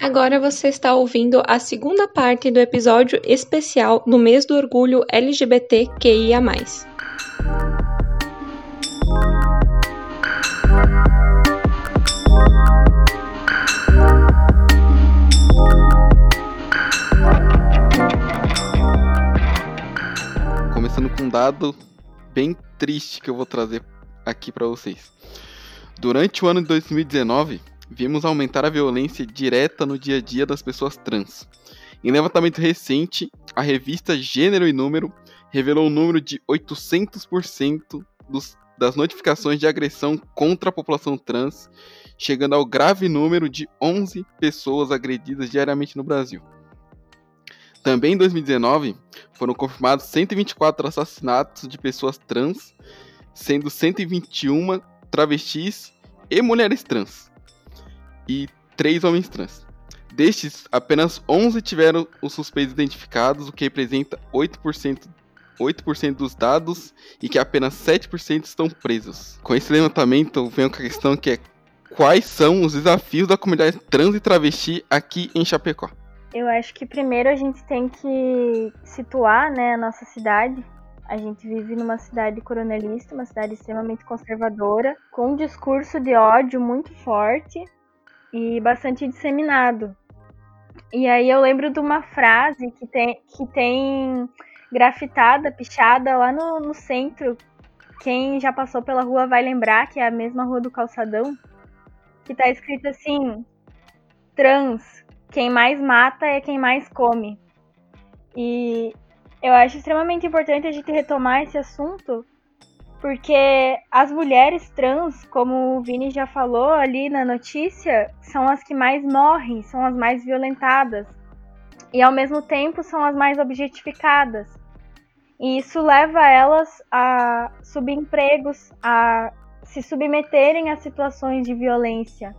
Agora você está ouvindo a segunda parte do episódio especial do mês do orgulho LGBTQIA. Começando com um dado bem triste que eu vou trazer aqui para vocês. Durante o ano de 2019, vimos aumentar a violência direta no dia a dia das pessoas trans. Em levantamento recente, a revista Gênero e Número revelou um número de 800% dos, das notificações de agressão contra a população trans, chegando ao grave número de 11 pessoas agredidas diariamente no Brasil. Também em 2019, foram confirmados 124 assassinatos de pessoas trans, sendo 121 travestis e mulheres trans e três homens trans. Destes, apenas 11 tiveram os suspeitos identificados, o que representa 8%, 8% dos dados e que apenas 7% estão presos. Com esse levantamento, vem a questão que é quais são os desafios da comunidade trans e travesti aqui em Chapecó? Eu acho que primeiro a gente tem que situar né, a nossa cidade. A gente vive numa cidade coronelista, uma cidade extremamente conservadora, com um discurso de ódio muito forte e bastante disseminado. E aí eu lembro de uma frase que tem, que tem grafitada, pichada lá no, no centro. Quem já passou pela rua vai lembrar que é a mesma rua do calçadão. Que tá escrito assim: trans, quem mais mata é quem mais come. E eu acho extremamente importante a gente retomar esse assunto, porque as mulheres trans, como o Vini já falou ali na notícia, são as que mais morrem, são as mais violentadas. E ao mesmo tempo são as mais objetificadas. E isso leva elas a subempregos, a se submeterem a situações de violência.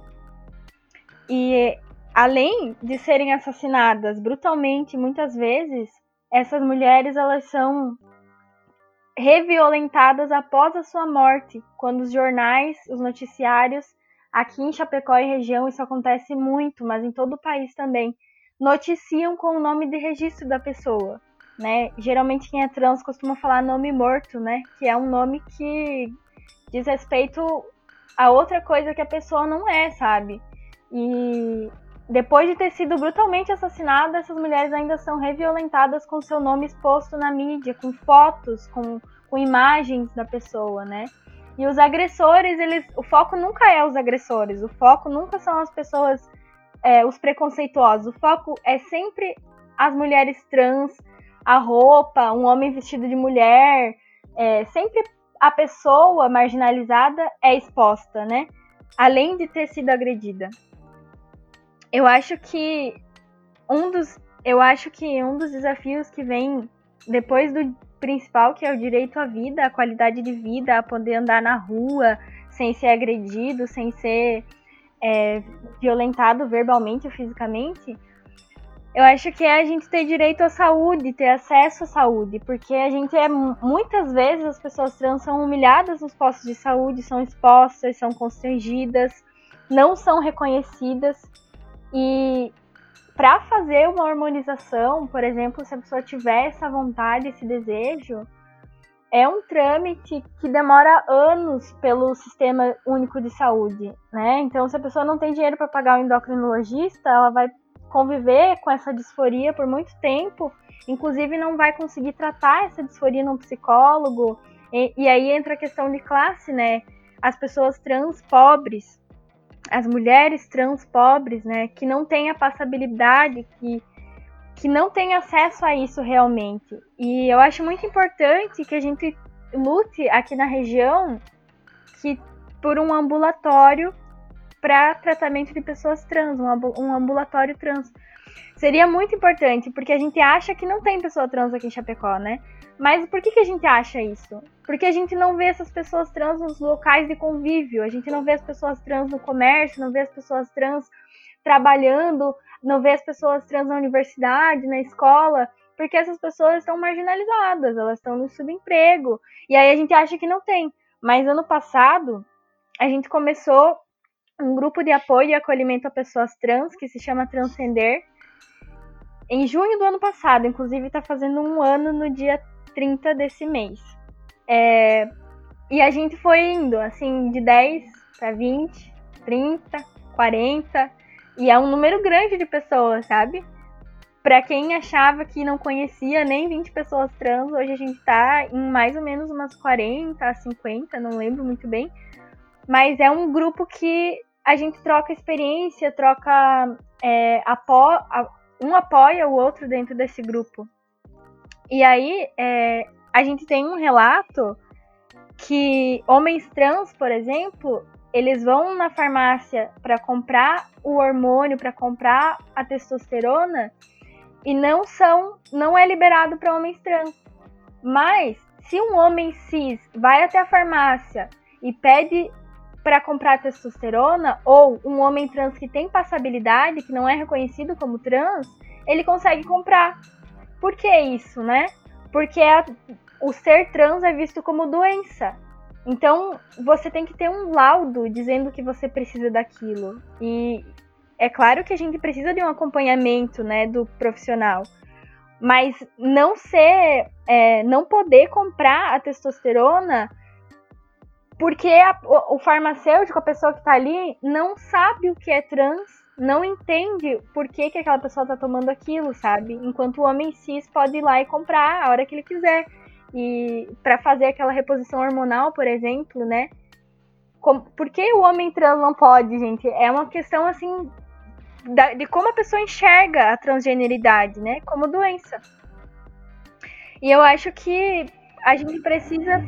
E além de serem assassinadas brutalmente muitas vezes, essas mulheres elas são reviolentadas após a sua morte, quando os jornais, os noticiários, aqui em Chapecó e região isso acontece muito, mas em todo o país também, noticiam com o nome de registro da pessoa, né? Geralmente quem é trans costuma falar nome morto, né? Que é um nome que diz respeito a outra coisa que a pessoa não é, sabe? E depois de ter sido brutalmente assassinada, essas mulheres ainda são reviolentadas com seu nome exposto na mídia, com fotos, com, com imagens da pessoa, né? E os agressores, eles, o foco nunca é os agressores, o foco nunca são as pessoas, é, os preconceituosos, o foco é sempre as mulheres trans, a roupa, um homem vestido de mulher, é, sempre a pessoa marginalizada é exposta, né? Além de ter sido agredida. Eu acho que um dos eu acho que um dos desafios que vem depois do principal, que é o direito à vida, a qualidade de vida, a poder andar na rua sem ser agredido, sem ser é, violentado verbalmente ou fisicamente, eu acho que é a gente ter direito à saúde, ter acesso à saúde, porque a gente é muitas vezes as pessoas trans são humilhadas nos postos de saúde, são expostas, são constrangidas, não são reconhecidas. E para fazer uma harmonização, por exemplo, se a pessoa tiver essa vontade, esse desejo, é um trâmite que demora anos pelo Sistema Único de Saúde, né? Então, se a pessoa não tem dinheiro para pagar o endocrinologista, ela vai conviver com essa disforia por muito tempo, inclusive não vai conseguir tratar essa disforia num psicólogo. E, e aí entra a questão de classe, né? As pessoas trans pobres as mulheres trans pobres, né, que não têm a passabilidade, que, que não têm acesso a isso realmente. E eu acho muito importante que a gente lute aqui na região que por um ambulatório para tratamento de pessoas trans, um, ambulatório trans. Seria muito importante, porque a gente acha que não tem pessoa trans aqui em Chapecó, né? Mas por que, que a gente acha isso? Porque a gente não vê essas pessoas trans nos locais de convívio, a gente não vê as pessoas trans no comércio, não vê as pessoas trans trabalhando, não vê as pessoas trans na universidade, na escola, porque essas pessoas estão marginalizadas, elas estão no subemprego. E aí a gente acha que não tem. Mas ano passado, a gente começou um grupo de apoio e acolhimento a pessoas trans que se chama Transcender. Em junho do ano passado, inclusive está fazendo um ano no dia 30 desse mês. É, e a gente foi indo, assim, de 10 para 20, 30, 40. E é um número grande de pessoas, sabe? Para quem achava que não conhecia nem 20 pessoas trans, hoje a gente tá em mais ou menos umas 40, 50, não lembro muito bem. Mas é um grupo que a gente troca experiência, troca. É, apo um apoia o outro dentro desse grupo. E aí, é, a gente tem um relato que homens trans, por exemplo, eles vão na farmácia para comprar o hormônio, para comprar a testosterona e não são, não é liberado para homens trans. Mas se um homem cis vai até a farmácia e pede para comprar testosterona ou um homem trans que tem passabilidade, que não é reconhecido como trans, ele consegue comprar. Por que isso, né? Porque a, o ser trans é visto como doença. Então, você tem que ter um laudo dizendo que você precisa daquilo. E é claro que a gente precisa de um acompanhamento, né, do profissional. Mas não ser, é, não poder comprar a testosterona porque a, o, o, farmacêutico, a pessoa que está ali, não sabe o que é trans, não entende por que, que aquela pessoa está tomando aquilo, sabe? Enquanto o homem cis pode ir lá e comprar a hora que ele quiser. E para fazer aquela reposição hormonal, por exemplo, né? Como, por que o homem trans não pode, gente? É uma questão assim da, de como a pessoa enxerga a transgeneridade, né? Como doença. E eu acho que a gente precisa,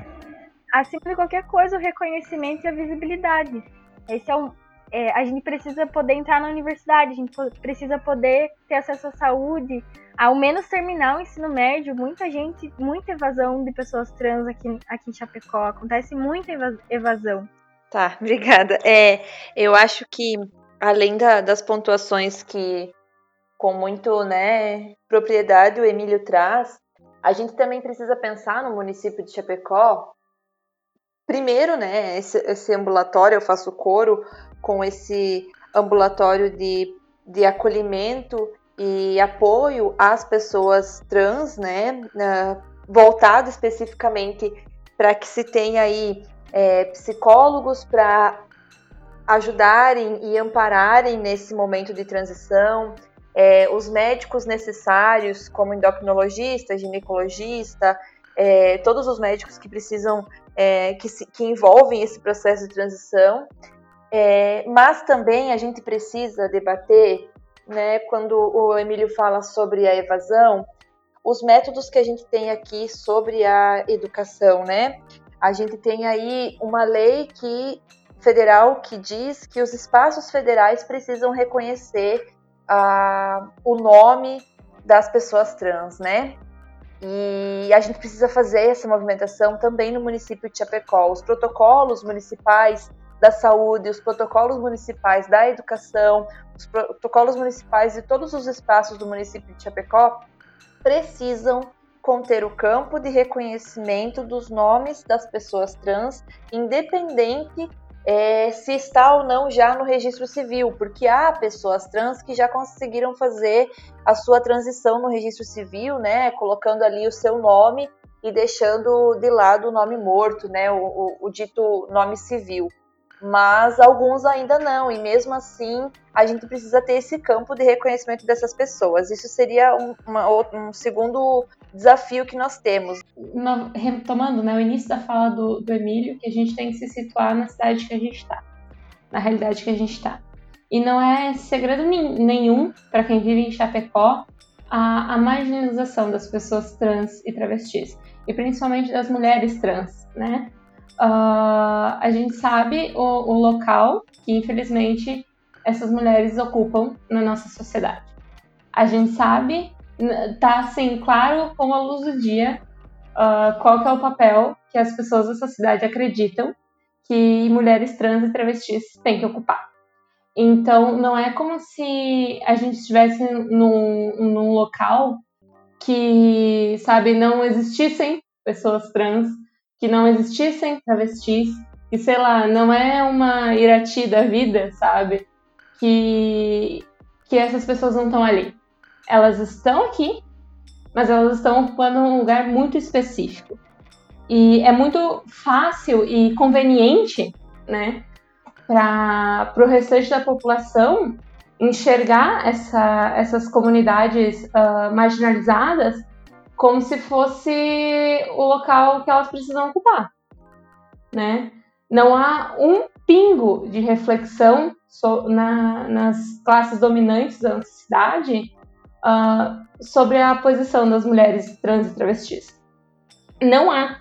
acima de qualquer coisa, o reconhecimento e a visibilidade. Esse é um, é, a gente precisa poder entrar na universidade, a gente precisa poder ter acesso à saúde, ao menos terminar o ensino médio. Muita gente, muita evasão de pessoas trans aqui, aqui em Chapecó. Acontece muita evasão. Tá, obrigada. É, eu acho que além da, das pontuações que com muito né, propriedade o Emílio traz, a gente também precisa pensar no município de Chapecó. Primeiro, né, esse, esse ambulatório, eu faço coro com esse ambulatório de, de acolhimento e apoio às pessoas trans, né, voltado especificamente para que se tenha aí é, psicólogos para ajudarem e ampararem nesse momento de transição, é, os médicos necessários, como endocrinologista, ginecologista, é, todos os médicos que precisam, é, que, se, que envolvem esse processo de transição, é, mas também a gente precisa debater, né, quando o Emílio fala sobre a evasão, os métodos que a gente tem aqui sobre a educação, né? A gente tem aí uma lei que federal que diz que os espaços federais precisam reconhecer uh, o nome das pessoas trans, né? E a gente precisa fazer essa movimentação também no município de Chapecó. Os protocolos municipais da saúde, os protocolos municipais da educação, os protocolos municipais de todos os espaços do município de Chapecó precisam conter o campo de reconhecimento dos nomes das pessoas trans, independente é, se está ou não já no registro civil, porque há pessoas trans que já conseguiram fazer a sua transição no registro civil, né, colocando ali o seu nome e deixando de lado o nome morto, né, o, o, o dito nome civil mas alguns ainda não, e mesmo assim a gente precisa ter esse campo de reconhecimento dessas pessoas. Isso seria um, uma, um segundo desafio que nós temos. No, retomando né, o início da fala do, do Emílio, que a gente tem que se situar na cidade que a gente está, na realidade que a gente está. E não é segredo nenhum para quem vive em Chapecó a, a marginalização das pessoas trans e travestis, e principalmente das mulheres trans, né? Uh, a gente sabe o, o local que, infelizmente, essas mulheres ocupam na nossa sociedade. A gente sabe, tá assim, claro como a luz do dia, uh, qual que é o papel que as pessoas da sociedade acreditam que mulheres trans e travestis têm que ocupar. Então, não é como se a gente estivesse num, num local que, sabe, não existissem pessoas trans que não existissem travestis que, sei lá, não é uma Irati da vida, sabe? Que, que essas pessoas não estão ali. Elas estão aqui, mas elas estão ocupando um lugar muito específico. E é muito fácil e conveniente, né, para o restante da população enxergar essa, essas comunidades uh, marginalizadas como se fosse o local que elas precisam ocupar, né? Não há um pingo de reflexão so, na, nas classes dominantes da cidade uh, sobre a posição das mulheres trans e travestis. Não há.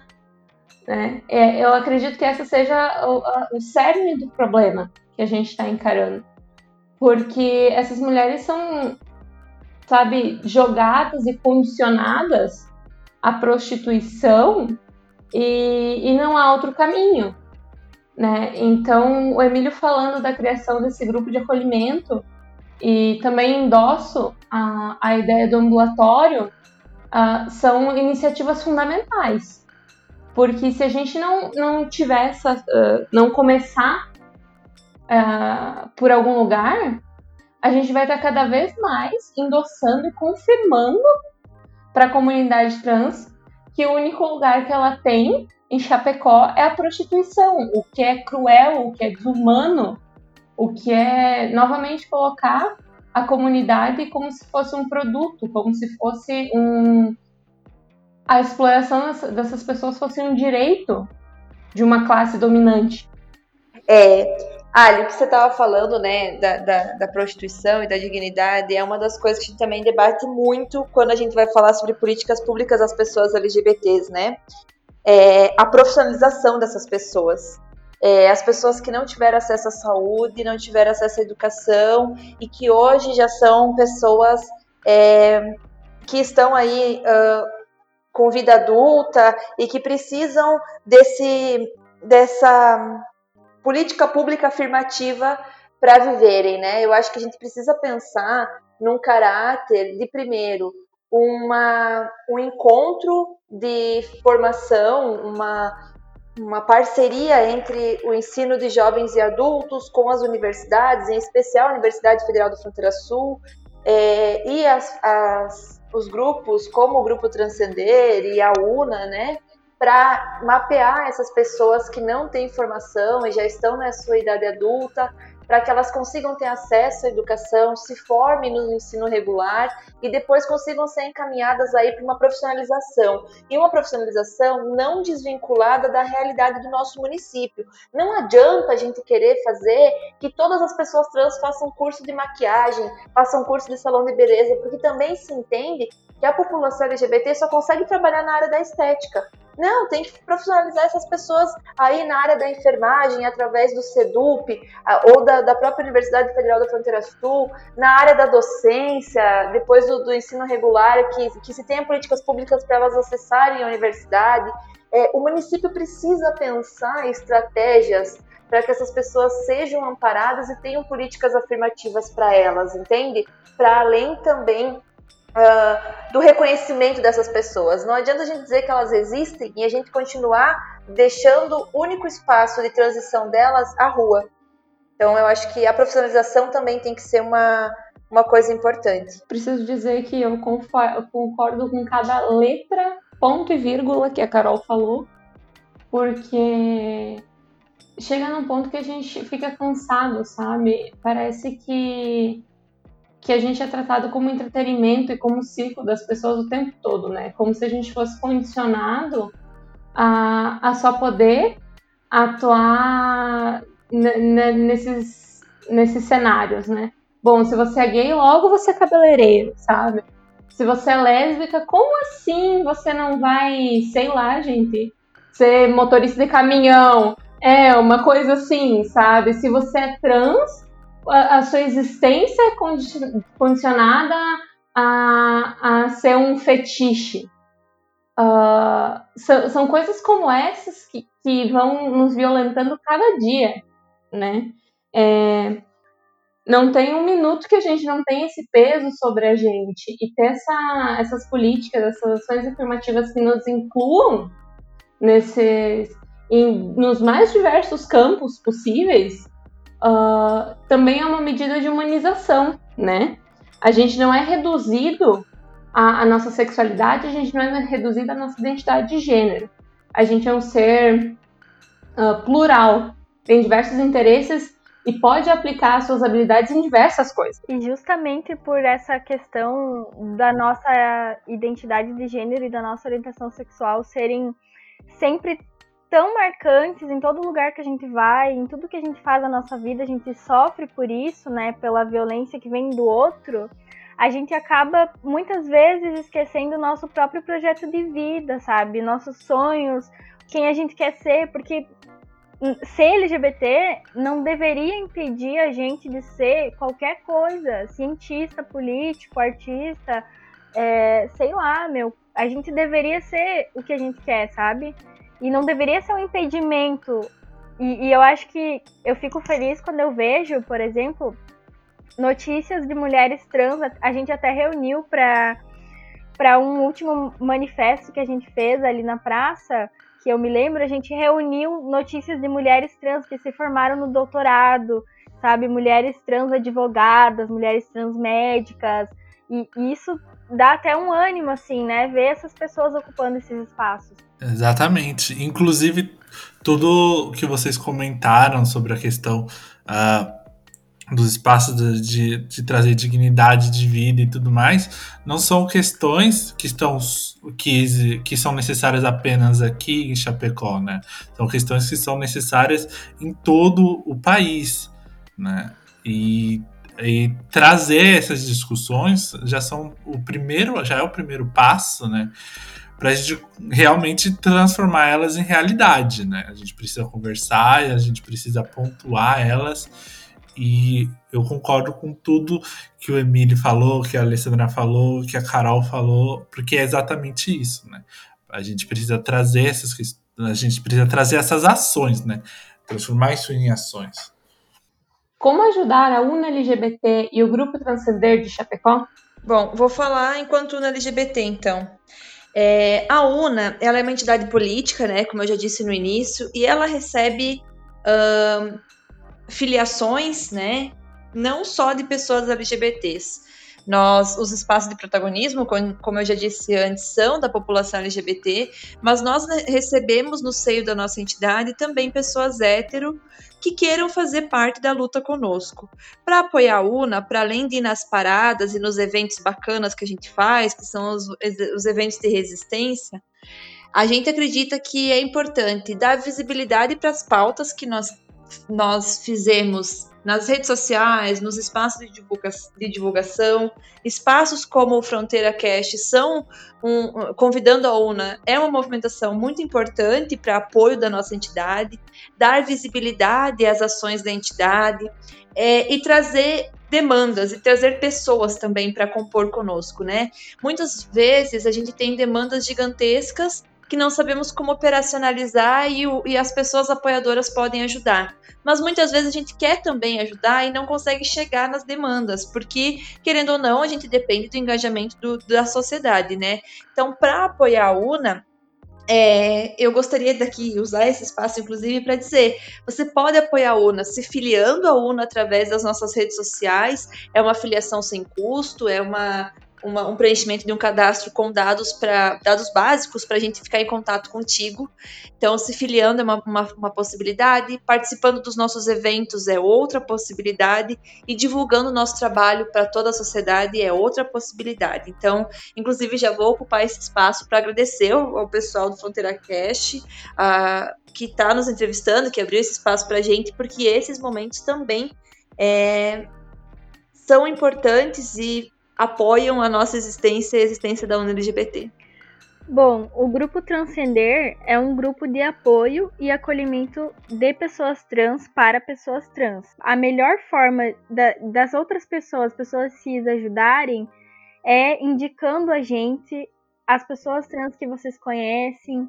Né? É, eu acredito que essa seja o, o cerne do problema que a gente está encarando. Porque essas mulheres são, sabe, jogadas e condicionadas à prostituição e, e não há outro caminho. Né? Então, o Emílio falando da criação desse grupo de acolhimento e também endosso a, a ideia do ambulatório, uh, são iniciativas fundamentais. Porque se a gente não, não tiver essa, uh, não começar uh, por algum lugar, a gente vai estar cada vez mais endossando e confirmando para a comunidade trans que o único lugar que ela tem em Chapecó é a prostituição, o que é cruel, o que é desumano, o que é novamente colocar a comunidade como se fosse um produto, como se fosse um a exploração dessas pessoas fosse um direito de uma classe dominante. É, Ali, o que você estava falando, né, da, da, da, prostituição e da dignidade, é uma das coisas que a gente também debate muito quando a gente vai falar sobre políticas públicas das pessoas LGBTs, né? É, a profissionalização dessas pessoas é, as pessoas que não tiveram acesso à saúde, não tiveram acesso à educação e que hoje já são pessoas é, que estão aí uh, com vida adulta e que precisam desse, dessa política pública afirmativa para viverem, né? Eu acho que a gente precisa pensar num caráter de primeiro uma, um encontro de formação, uma uma parceria entre o ensino de jovens e adultos com as universidades, em especial a Universidade Federal da Fronteira Sul, é, e as, as, os grupos, como o Grupo Transcender e a UNA, né, para mapear essas pessoas que não têm formação e já estão na sua idade adulta, para que elas consigam ter acesso à educação, se formem no ensino regular e depois consigam ser encaminhadas aí para uma profissionalização. E uma profissionalização não desvinculada da realidade do nosso município. Não adianta a gente querer fazer que todas as pessoas trans façam curso de maquiagem, façam curso de salão de beleza, porque também se entende que a população LGBT só consegue trabalhar na área da estética. Não, tem que profissionalizar essas pessoas aí na área da enfermagem, através do SEDUP, ou da, da própria Universidade Federal da Fronteira Sul, na área da docência, depois do, do ensino regular, que, que se tenha políticas públicas para elas acessarem a universidade. É, o município precisa pensar estratégias para que essas pessoas sejam amparadas e tenham políticas afirmativas para elas, entende? Para além também uh, do reconhecimento dessas pessoas. Não adianta a gente dizer que elas existem e a gente continuar deixando o único espaço de transição delas a rua. Então, eu acho que a profissionalização também tem que ser uma, uma coisa importante. Preciso dizer que eu concordo com cada letra, ponto e vírgula que a Carol falou, porque chega num ponto que a gente fica cansado, sabe? Parece que que a gente é tratado como entretenimento e como circo das pessoas o tempo todo, né? Como se a gente fosse condicionado a, a só poder atuar nesses, nesses cenários, né? Bom, se você é gay, logo você é cabeleireiro, sabe? Se você é lésbica, como assim você não vai, sei lá, gente, ser motorista de caminhão? É, uma coisa assim, sabe? Se você é trans, a, sua existência é condicionada a, a ser um fetiche. Uh, são, são, coisas como essas que, que vão nos violentando cada dia, né? É, não tem um minuto que a gente não tem esse peso sobre a gente e ter essa, essas políticas, essas ações afirmativas que nos incluam nesses, em, nos mais diversos campos possíveis, uh, também é uma medida de humanização, né? A gente não é reduzido à, à nossa sexualidade, a gente não é reduzido à nossa identidade de gênero. A gente é um ser uh, plural, tem diversos interesses e pode aplicar suas habilidades em diversas coisas. E justamente por essa questão da nossa identidade de gênero e da nossa orientação sexual serem sempre tão marcantes em todo lugar que a gente vai, em tudo que a gente faz na nossa vida, a gente sofre por isso, né, pela violência que vem do outro. A gente acaba muitas vezes esquecendo o nosso próprio projeto de vida, sabe? Nossos sonhos, quem a gente quer ser, porque ser LGBT não deveria impedir a gente de ser qualquer coisa, cientista, político, artista, é, sei lá, meu. A gente deveria ser o que a gente quer, sabe? E não deveria ser um impedimento. E, e eu acho que eu fico feliz quando eu vejo, por exemplo, notícias de mulheres trans. A gente até reuniu para para um último manifesto que a gente fez ali na praça, que eu me lembro, a gente reuniu notícias de mulheres trans que se formaram no doutorado, sabe? Mulheres trans advogadas, mulheres trans médicas. E, isso dá até um ânimo, assim, né? Ver essas pessoas ocupando esses espaços. Exatamente. Inclusive, tudo que vocês comentaram sobre a questão uh, dos espaços de, de, de, trazer dignidade de vida e tudo mais, não são questões que estão que, que são necessárias apenas aqui em Chapecó, né? São questões que são necessárias em todo o país, né? E e trazer essas discussões já são o primeiro, já é o primeiro passo, né? Para a gente realmente transformar elas em realidade, né? A gente precisa conversar, a gente precisa pontuar elas. E eu concordo com tudo que o Emílio falou, que a Alessandra falou, que a Carol falou, porque é exatamente isso, né? A gente precisa trazer essas a gente precisa trazer essas ações, né? Transformar isso em ações. Como ajudar a UNA LGBT e o Grupo Transcender de Chapecó? Bom, vou falar enquanto UNA LGBT, então. É, a UNA ela é uma entidade política, né, como eu já disse no início, e ela recebe filiações, né, não só de pessoas LGBTs. Nós, os espaços de protagonismo, como eu já disse antes, são da população LGBT, mas nós recebemos no seio da nossa entidade também pessoas hétero que queiram fazer parte da luta conosco. Para apoiar a UNA, para além de ir nas paradas e nos eventos bacanas que a gente faz, que são os, os eventos de resistência, a gente acredita que é importante dar visibilidade para as pautas que nós, nós fizemos nas redes sociais, nos espaços de, divulga de divulgação, espaços como o Fronteira Cast são um, convidando a UNA é uma movimentação muito importante para apoio da nossa entidade, dar visibilidade às ações da entidade é, e trazer demandas e trazer pessoas também para compor conosco, né? Muitas vezes a gente tem demandas gigantescas que não sabemos como operacionalizar e, o, e, as pessoas apoiadoras podem ajudar. Mas muitas vezes a gente quer também ajudar e não consegue chegar nas demandas, porque, querendo ou não, a gente depende do engajamento do, da sociedade, né? Então, para apoiar a UNA, é, eu gostaria daqui usar esse espaço, inclusive, para dizer: você pode apoiar a UNA se filiando à UNA através das nossas redes sociais. É uma filiação sem custo, é uma uma, um preenchimento de um cadastro com dados para dados básicos para a gente ficar em contato contigo. Então, se filiando é uma, uma, uma, possibilidade, participando dos nossos eventos é outra possibilidade, e divulgando o nosso trabalho para toda a sociedade é outra possibilidade. Então, inclusive, já vou ocupar esse espaço para agradecer ao, pessoal do Fronteira Cast, uh, que está nos entrevistando, que abriu esse espaço para a gente, porque esses momentos também é, são importantes e apoiam a nossa existência e a existência da UNA LGBT. Bom, o Grupo Transcender é um grupo de apoio e acolhimento de pessoas trans para pessoas trans. A melhor forma da, das outras pessoas, pessoas cis, ajudarem é indicando a gente, as pessoas trans que vocês conhecem,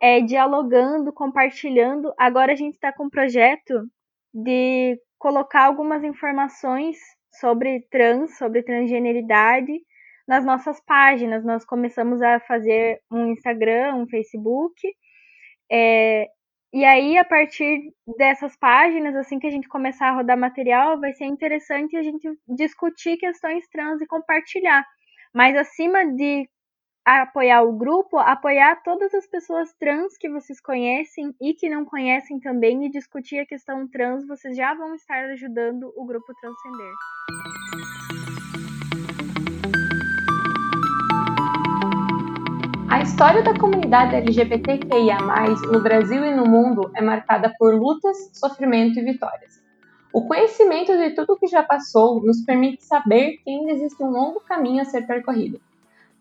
é, dialogando, compartilhando. Agora a gente está com um projeto de colocar algumas informações sobre trans, sobre transgeneridade nas nossas páginas. Nós começamos a fazer um Instagram, um Facebook, é, E aí, a partir dessas páginas, assim que a gente começar a rodar material, vai ser interessante a gente discutir questões trans e compartilhar. Mas acima de apoiar o grupo, apoiar todas as pessoas trans que vocês conhecem e que não conhecem também e discutir a questão trans, vocês já vão estar ajudando o grupo Transcender. A história da comunidade LGBTQIA+, no Brasil e no mundo é marcada por lutas, sofrimento e vitórias. O conhecimento de tudo o que já passou nos permite saber que ainda existe um longo caminho a ser percorrido.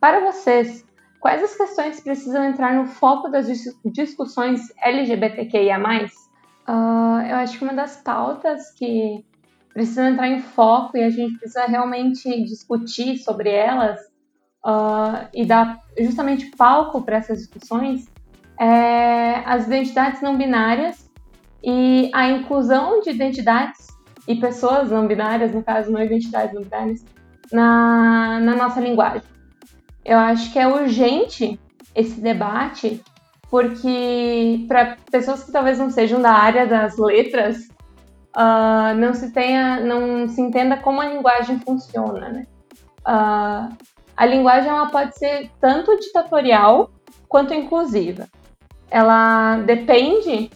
Para vocês, quais as questões precisam entrar no foco das discussões LGBTQIA+. Uh, ah, eu acho que uma das pautas que precisam entrar em foco e a gente precisa realmente discutir sobre elas uh, e dar justamente palco para essas discussões é as identidades não binárias e a inclusão de identidades e pessoas não binárias, no caso, não identidades não binárias, na, na nossa linguagem. Eu acho que é urgente esse debate, porque para pessoas que talvez não sejam da área das letras, uh, não se tenha, não se entenda como a linguagem funciona, né? Uh, a linguagem ela pode ser tanto ditatorial quanto inclusiva. Ela depende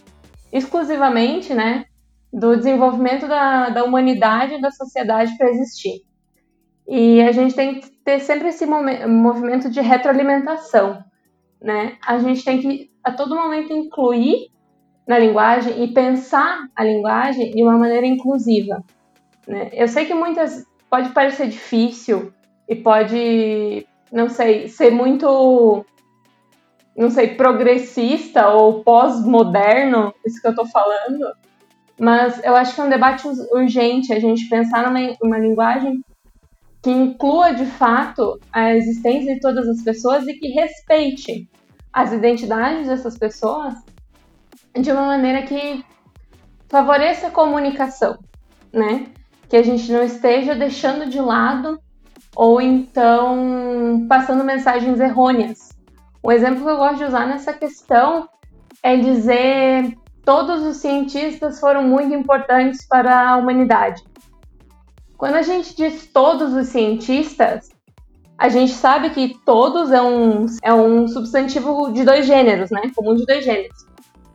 exclusivamente né, do desenvolvimento da, da humanidade e da sociedade para existir. E a gente tem que ter sempre esse movimento de retroalimentação. Né? A gente tem que a todo momento incluir na linguagem e pensar a linguagem de uma maneira inclusiva. Né? Eu sei que muitas pode parecer difícil e pode, não sei, ser muito, não sei, progressista ou pós-moderno, isso que eu tô falando, mas eu acho que é um debate urgente a gente pensar numa, numa linguagem que inclua de fato a existência de todas as pessoas e que respeite as identidades dessas pessoas de uma maneira que favoreça a comunicação, né? Que a gente não esteja deixando de lado ou então passando mensagens errôneas. Um exemplo que eu gosto de usar nessa questão é dizer todos os cientistas foram muito importantes para a humanidade. Quando a gente diz todos os cientistas, a gente sabe que todos é um, é um substantivo de dois gêneros, né? Comum de dois gêneros.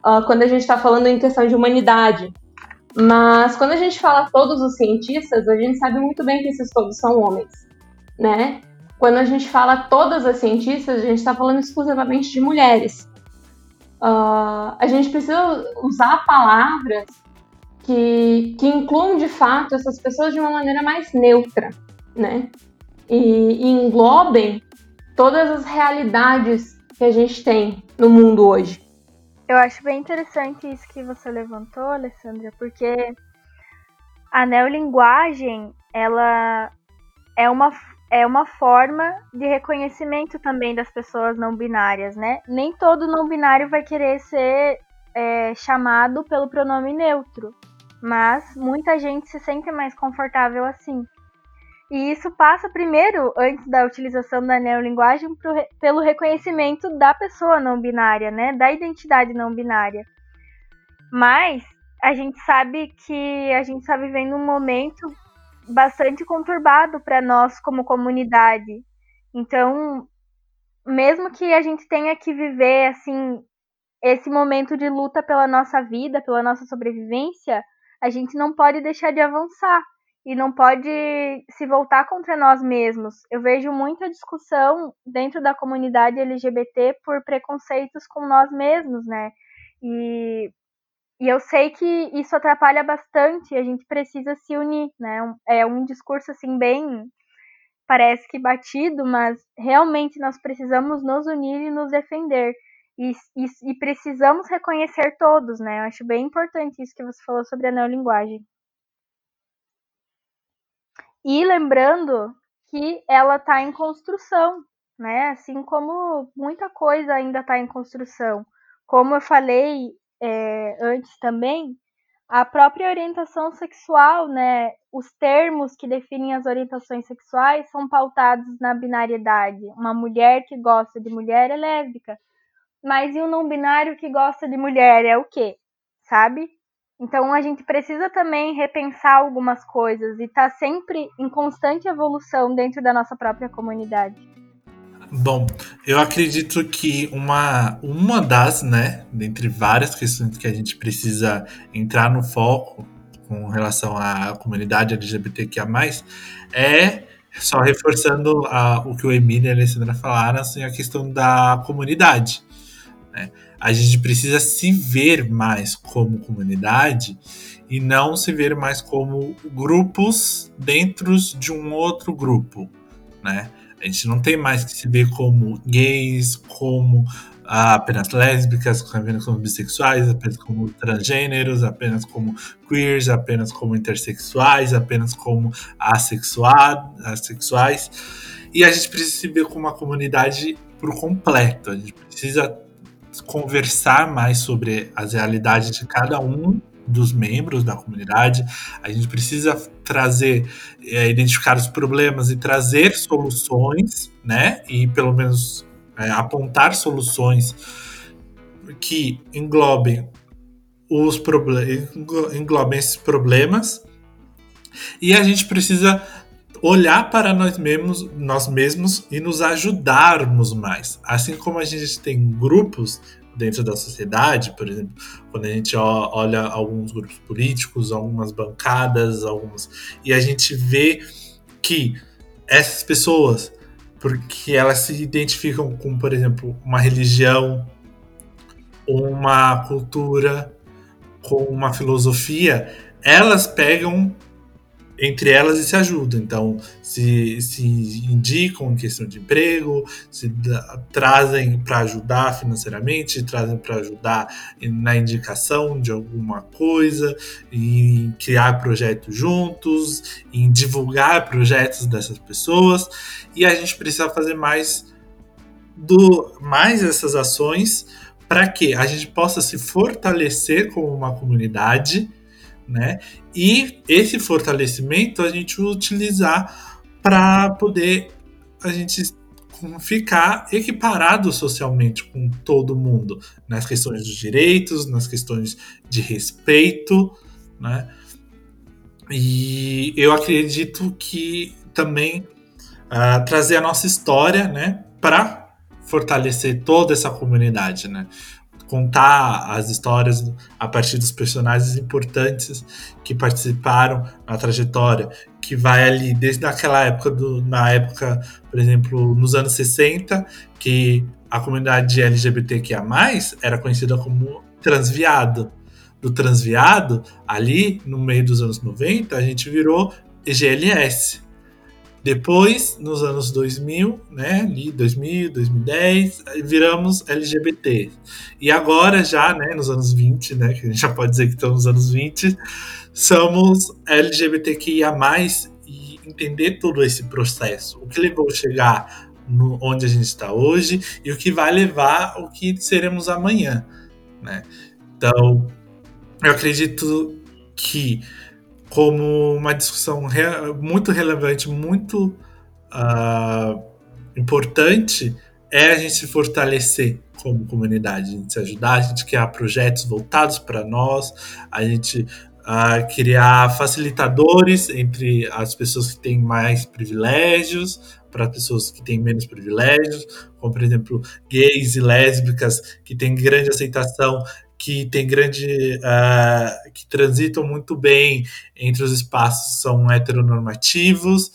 Uh, quando a gente está falando em questão de humanidade. Mas quando a gente fala todos os cientistas, a gente sabe muito bem que esses todos são homens né? Quando a gente fala todas as cientistas, a gente está falando exclusivamente de mulheres. Uh, a gente precisa usar palavras que, que incluam de fato essas pessoas de uma maneira mais neutra, né? E, e englobem todas as realidades que a gente tem no mundo hoje. Eu acho bem interessante isso que você levantou, Alessandra, porque a neolinguagem, ela é uma é uma forma de reconhecimento também das pessoas não binárias, né? Nem todo não binário vai querer ser é, chamado pelo pronome neutro, mas muita gente se sente mais confortável assim. E isso passa primeiro, antes da utilização da neolinguagem, pro, pelo reconhecimento da pessoa não binária, né? Da identidade não binária. Mas a gente sabe que a gente está vivendo um momento bastante conturbado para nós como comunidade. Então, mesmo que a gente tenha que viver assim esse momento de luta pela nossa vida, pela nossa sobrevivência, a gente não pode deixar de avançar e não pode se voltar contra nós mesmos. Eu vejo muita discussão dentro da comunidade LGBT por preconceitos com nós mesmos, né? E e eu sei que isso atrapalha bastante, a gente precisa se unir, né? É um discurso assim bem parece que batido, mas realmente nós precisamos nos unir e nos defender. E, e, e, precisamos reconhecer todos, né? Eu acho bem importante isso que você falou sobre a neolinguagem. E lembrando que ela está em construção, né? Assim como muita coisa ainda está em construção. Como eu falei é, antes também, a própria orientação sexual, né, os termos que definem as orientações sexuais são pautados na binariedade. Uma mulher que gosta de mulher é lésbica. Mas e o não binário que gosta de mulher é o quê? Sabe? Então a gente precisa também repensar algumas coisas e tá sempre em constante evolução dentro da nossa própria comunidade. Bom, eu acredito que uma, uma das, né, dentre várias questões que a gente precisa entrar no foco com relação à comunidade LGBTQIA+, é só reforçando a, o que o Emílio e a Alessandra falaram, assim, a questão da comunidade. Né? A gente precisa se ver mais como comunidade e não se ver mais como grupos dentro de um outro grupo, né? A gente não tem mais que se ver como gays, como ah, apenas lésbicas, apenas como bissexuais, apenas como transgêneros, apenas como queers, apenas como intersexuais, apenas como assexuais. E a gente precisa se ver como uma comunidade por completo. A gente precisa conversar mais sobre as realidades de cada um dos membros da comunidade. A gente precisa trazer, é, identificar os problemas e trazer soluções, né? E pelo menos é, apontar soluções que englobem os englobem esses problemas. E a gente precisa olhar para nós mesmos, nós mesmos e nos ajudarmos mais. Assim como a gente tem grupos dentro da sociedade, por exemplo, quando a gente olha alguns grupos políticos, algumas bancadas, algumas e a gente vê que essas pessoas, porque elas se identificam com, por exemplo, uma religião, uma cultura, com uma filosofia, elas pegam entre elas e se ajudam. Então, se, se indicam em questão de emprego, se da, trazem para ajudar financeiramente, trazem para ajudar na indicação de alguma coisa, em criar projetos juntos, em divulgar projetos dessas pessoas. E a gente precisa fazer mais do mais essas ações para que a gente possa se fortalecer como uma comunidade né? E esse fortalecimento a gente utilizar para poder a gente ficar equiparado socialmente com todo mundo nas questões dos direitos, nas questões de respeito, né? E eu acredito que também uh, trazer a nossa história, né, para fortalecer toda essa comunidade, né? Contar as histórias a partir dos personagens importantes que participaram na trajetória, que vai ali desde aquela época do, na época, por exemplo, nos anos 60, que a comunidade LGBTQIA+, era conhecida como transviado. Do transviado, ali no meio dos anos 90, a gente virou EGLS, depois, nos anos 2000, né, ali 2000, 2010, viramos LGBT. E agora já, né, nos anos 20, né, que a gente já pode dizer que estamos nos anos 20, somos LGBTQIA+, e entender todo esse processo. O que levou a chegar no, onde a gente está hoje e o que vai levar ao que seremos amanhã, né? Então, eu acredito que como uma discussão re muito relevante, muito uh, importante, é a gente se fortalecer como comunidade, a gente se ajudar, a gente criar projetos voltados para nós, a gente uh, criar facilitadores entre as pessoas que têm mais privilégios, para pessoas que têm menos privilégios, como por exemplo gays e lésbicas que têm grande aceitação que tem grande uh, que transitam muito bem entre os espaços são heteronormativos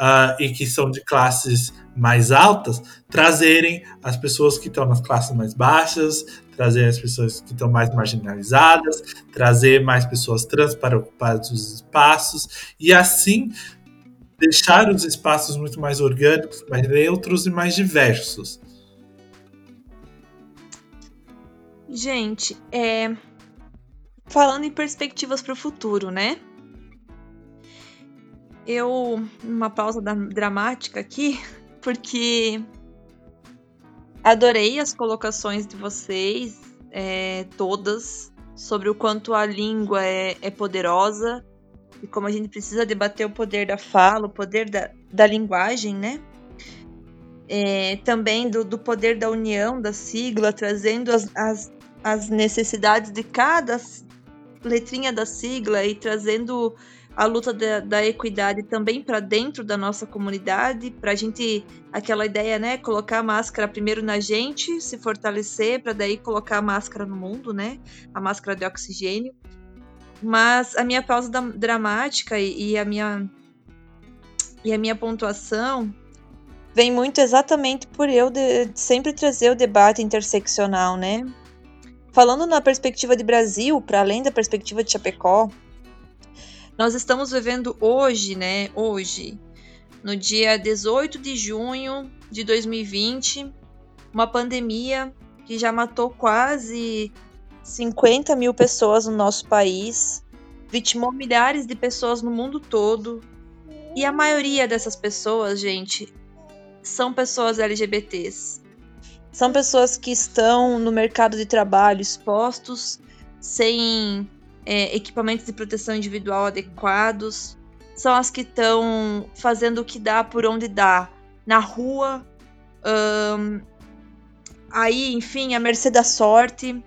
uh, e que são de classes mais altas trazerem as pessoas que estão nas classes mais baixas trazer as pessoas que estão mais marginalizadas trazer mais pessoas trans para ocupar os espaços e assim deixar os espaços muito mais orgânicos mais neutros e mais diversos Gente, é... falando em perspectivas para o futuro, né? Eu, uma pausa dramática aqui, porque adorei as colocações de vocês, é, todas, sobre o quanto a língua é, é, poderosa e como a gente precisa debater o poder da fala, o poder da, da linguagem, né? é, também do, do, poder da união da sigla, trazendo as, as, as necessidades de cada letrinha da sigla e trazendo a luta da, da equidade também para dentro da nossa comunidade, para a gente, aquela ideia, né, colocar a máscara primeiro na gente, se fortalecer, para daí colocar a máscara no mundo, né, a máscara de oxigênio. Mas a minha pausa dramática e, e a minha e a minha pontuação vem muito exatamente por eu de, sempre trazer o debate interseccional, né? Falando na perspectiva de Brasil, para além da perspectiva de Chapecó, nós estamos vivendo hoje, né? Hoje, no dia 18 de junho de 2020, uma pandemia que já matou quase 50 mil pessoas no nosso país, vitimou milhares de pessoas no mundo todo. E a maioria dessas pessoas, gente, são pessoas LGBTs. São pessoas que estão no mercado de trabalho expostos, sem é, equipamentos de proteção individual adequados, são as que estão fazendo o que dá por onde dá, na rua, aí, enfim, à mercê da sorte,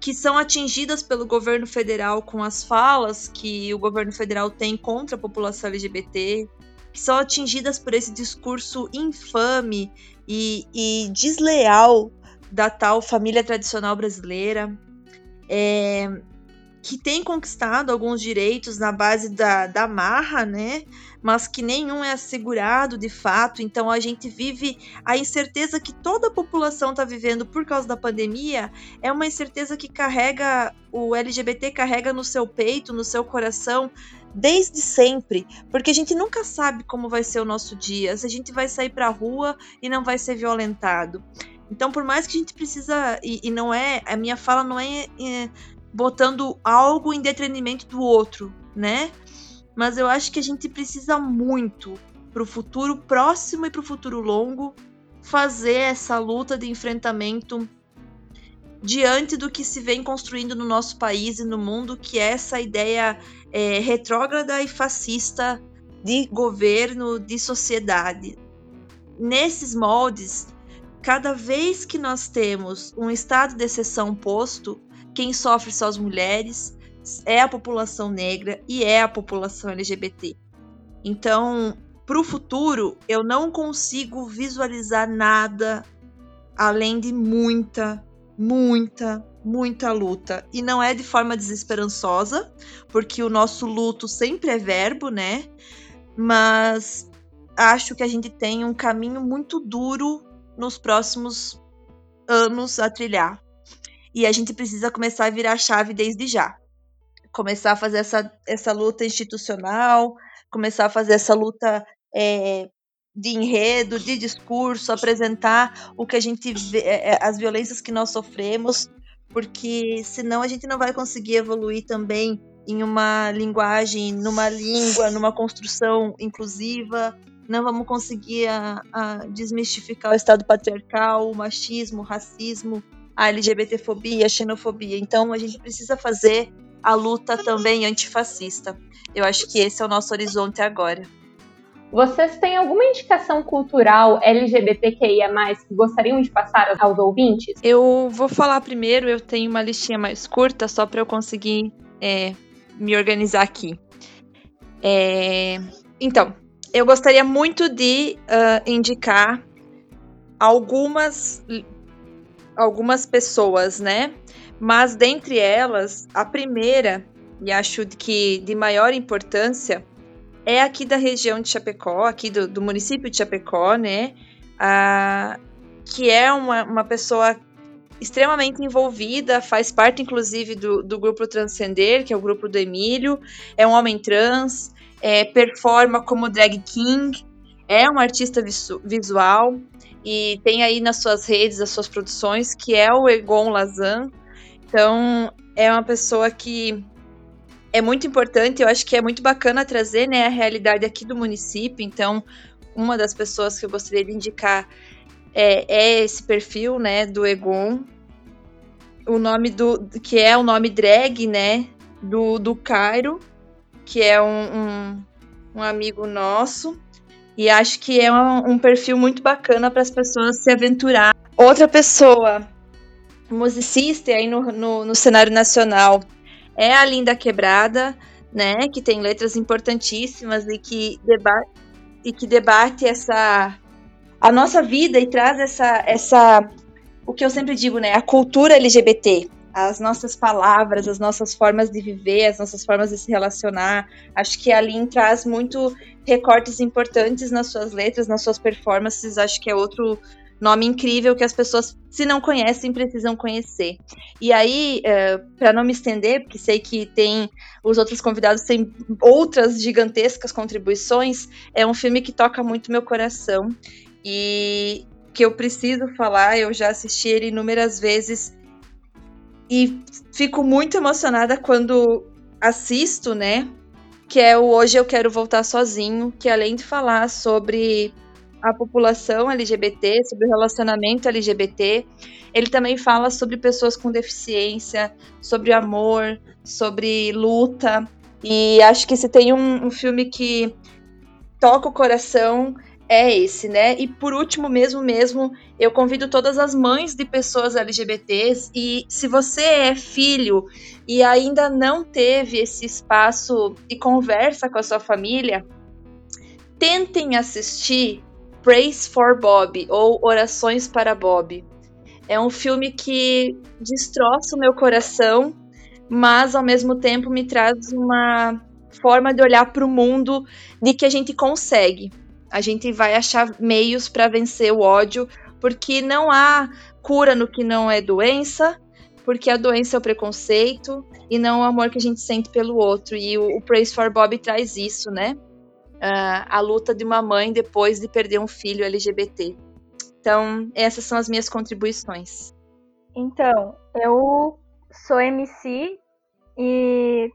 que são atingidas pelo governo federal com as falas que o governo federal tem contra a população LGBT, que são atingidas por esse discurso infame e, e desleal da tal família tradicional brasileira. É, que tem conquistado alguns direitos na base da, da marra, né? Mas que nenhum é assegurado de fato. Então a gente vive a incerteza que toda a população está vivendo por causa da pandemia. É uma incerteza que carrega o LGBT carrega no seu peito, no seu coração, desde sempre, porque a gente nunca sabe como vai ser o nosso dia, se a gente vai sair para a rua e não vai ser violentado. Então, por mais que a gente precisa, e, e não é, a minha fala não é, é botando algo em detrimento do outro, né? Mas eu acho que a gente precisa muito para o futuro próximo e para o futuro longo fazer essa luta de enfrentamento diante do que se vem construindo no nosso país e no mundo, que é essa ideia é, retrógrada e fascista de governo, de sociedade. Nesses moldes, cada vez que nós temos um estado de exceção posto, quem sofre são as mulheres, é a população negra e é a população LGBT. Então, para o futuro, eu não consigo visualizar nada além de muita, muita, muita luta. E não é de forma desesperançosa, porque o nosso luto sempre é verbo, né? Mas acho que a gente tem um caminho muito duro nos próximos anos a trilhar. E a gente precisa começar a virar a chave desde já. Começar a fazer essa, essa luta institucional, começar a fazer essa luta é, de enredo, de discurso, apresentar o que a gente vê, é, é, as violências que nós sofremos, porque senão a gente não vai conseguir evoluir também em uma linguagem, numa língua, numa construção inclusiva, não vamos conseguir a, a desmistificar o Estado patriarcal, o machismo, o racismo, a LGBTfobia, a xenofobia. Então a gente precisa fazer a luta também antifascista. Eu acho que esse é o nosso horizonte agora. Vocês têm alguma indicação cultural LGBTQIA+, que gostariam de passar aos ouvintes? Eu vou falar primeiro, eu tenho uma listinha mais curta, só para eu conseguir é, me organizar aqui. É, então, eu gostaria muito de uh, indicar algumas algumas pessoas, né? Mas dentre elas, a primeira, e acho que de maior importância, é aqui da região de Chapecó, aqui do, do município de Chapecó, né? Uh, que é uma, uma pessoa extremamente envolvida, faz parte inclusive do, do grupo Transcender, que é o grupo do Emílio, é um homem trans, é, performa como drag king, é um artista visu visual e tem aí nas suas redes as suas produções, que é o Egon Lazan. Então, é uma pessoa que é muito importante, eu acho que é muito bacana trazer né, a realidade aqui do município. Então, uma das pessoas que eu gostaria de indicar é, é esse perfil né, do Egon. O nome do. que é o nome drag, né? Do, do Cairo que é um, um, um amigo nosso. E acho que é um, um perfil muito bacana para as pessoas se aventurar. Outra pessoa, musicista aí no, no, no cenário nacional, é a Linda Quebrada, né? Que tem letras importantíssimas e que debate, e que debate essa a nossa vida e traz essa essa o que eu sempre digo, né? A cultura LGBT, as nossas palavras, as nossas formas de viver, as nossas formas de se relacionar. Acho que a Lin traz muito recortes importantes nas suas letras, nas suas performances. Acho que é outro nome incrível que as pessoas, se não conhecem, precisam conhecer. E aí, é, para não me estender, porque sei que tem os outros convidados têm outras gigantescas contribuições, é um filme que toca muito meu coração e que eu preciso falar. Eu já assisti ele inúmeras vezes e fico muito emocionada quando assisto, né? Que é o Hoje Eu Quero Voltar Sozinho, que além de falar sobre a população LGBT, sobre o relacionamento LGBT, ele também fala sobre pessoas com deficiência, sobre amor, sobre luta. E acho que se tem um, um filme que toca o coração é esse, né? E por último mesmo mesmo, eu convido todas as mães de pessoas LGBTs e se você é filho e ainda não teve esse espaço de conversa com a sua família, tentem assistir Praise for Bob ou Orações para Bob. É um filme que destroça o meu coração, mas ao mesmo tempo me traz uma forma de olhar para o mundo de que a gente consegue a gente vai achar meios para vencer o ódio, porque não há cura no que não é doença, porque a doença é o preconceito e não o amor que a gente sente pelo outro. E o, o Praise for Bob traz isso, né? Uh, a luta de uma mãe depois de perder um filho LGBT. Então, essas são as minhas contribuições. Então, eu sou MC e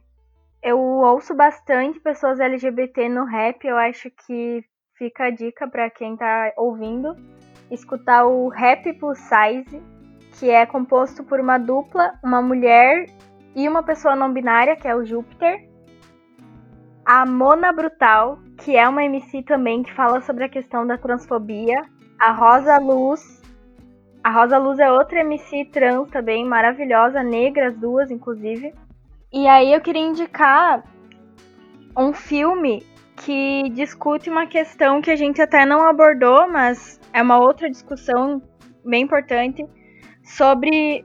eu ouço bastante pessoas LGBT no rap. Eu acho que Fica a dica para quem está ouvindo escutar o Rap Plus Size, que é composto por uma dupla, uma mulher e uma pessoa não binária, que é o Júpiter. A Mona Brutal, que é uma MC também que fala sobre a questão da transfobia. A Rosa Luz. A Rosa Luz é outra MC trans também, maravilhosa, negra as duas, inclusive. E aí eu queria indicar um filme que discute uma questão que a gente até não abordou, mas é uma outra discussão bem importante sobre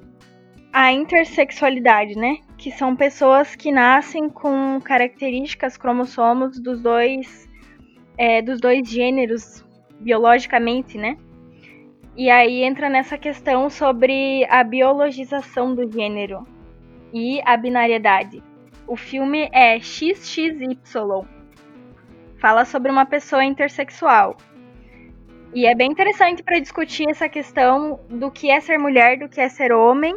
a intersexualidade, né? Que são pessoas que nascem com características cromossomos dos dois é, dos dois gêneros biologicamente, né? E aí entra nessa questão sobre a biologização do gênero e a binariedade. O filme é XXY, fala sobre uma pessoa intersexual. E é bem interessante para discutir essa questão do que é ser mulher, do que é ser homem,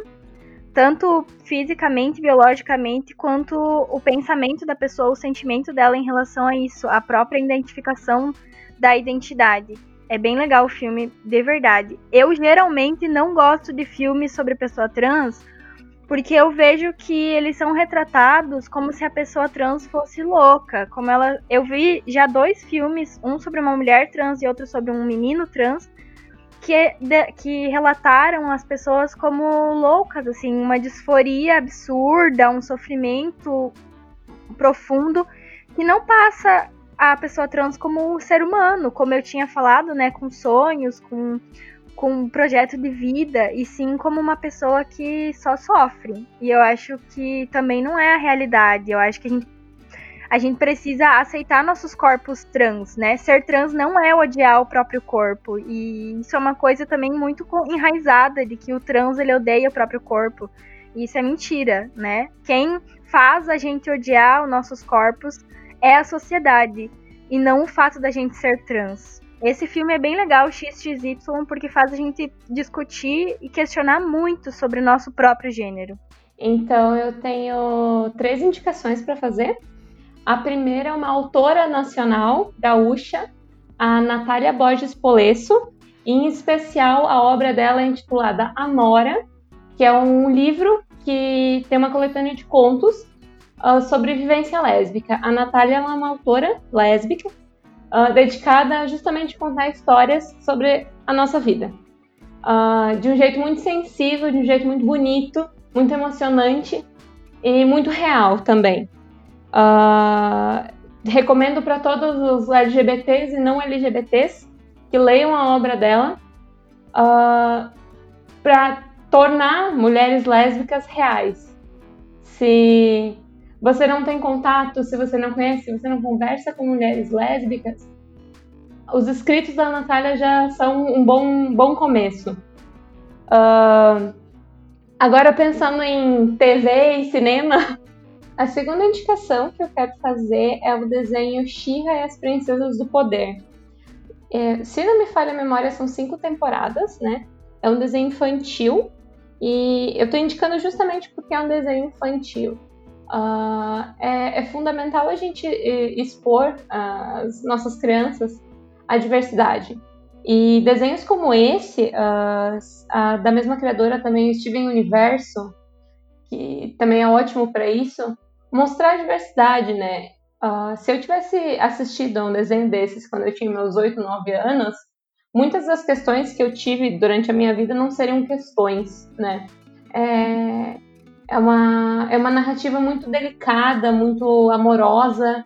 tanto fisicamente, biologicamente, quanto o pensamento da pessoa, o sentimento dela em relação a isso, a própria identificação da identidade. É bem legal o filme, de verdade. Eu geralmente não gosto de filmes sobre pessoa trans, porque eu vejo que eles são retratados como se a pessoa trans fosse louca, como ela, eu vi já dois filmes, um sobre uma mulher trans e outro sobre um menino trans, que, que relataram as pessoas como loucas, assim, uma disforia absurda, um sofrimento profundo que não passa a pessoa trans como um ser humano, como eu tinha falado, né, com sonhos, com com um projeto de vida e sim como uma pessoa que só sofre. E eu acho que também não é a realidade. Eu acho que a gente, a gente precisa aceitar nossos corpos trans, né? Ser trans não é odiar o próprio corpo. E isso é uma coisa também muito enraizada de que o trans ele odeia o próprio corpo. E isso é mentira, né? Quem faz a gente odiar os nossos corpos é a sociedade e não o fato da gente ser trans. Esse filme é bem legal, XXY, porque faz a gente discutir e questionar muito sobre o nosso próprio gênero. Então eu tenho três indicações para fazer. A primeira é uma autora nacional gaúcha, a Natália Borges Polesso, em especial a obra dela é intitulada Amora, que é um livro que tem uma coletânea de contos uh, sobre vivência lésbica. A Natália é uma autora lésbica uh, dedicada a justamente contar histórias sobre a nossa vida. Uh, de um jeito muito sensível, de um jeito muito bonito, muito emocionante e muito real também. Uh, recomendo para todos os LGBTs e não LGBTs que leiam a obra dela uh, para tornar mulheres lésbicas reais. Se você não tem contato, se você não conhece, se você não conversa com mulheres lésbicas, os escritos da Natália já são um bom, bom começo. Uh, agora, pensando em TV e cinema, a segunda indicação que eu quero fazer é o desenho Shira e as Princesas do Poder. É, se não me falha a memória, são cinco temporadas, né? É um desenho infantil e eu estou indicando justamente porque é um desenho infantil. Uh, é, é, fundamental a gente expor as nossas crianças à diversidade. E desenhos como esse, uh, uh, da mesma criadora também, Steven Universo, que também é ótimo para isso, mostrar a diversidade, né? Uh, se eu tivesse assistido a um desenho desses quando eu tinha meus 8, 9 anos, muitas das questões que eu tive durante a minha vida não seriam questões, né? É, é, uma, é uma narrativa muito delicada, muito amorosa,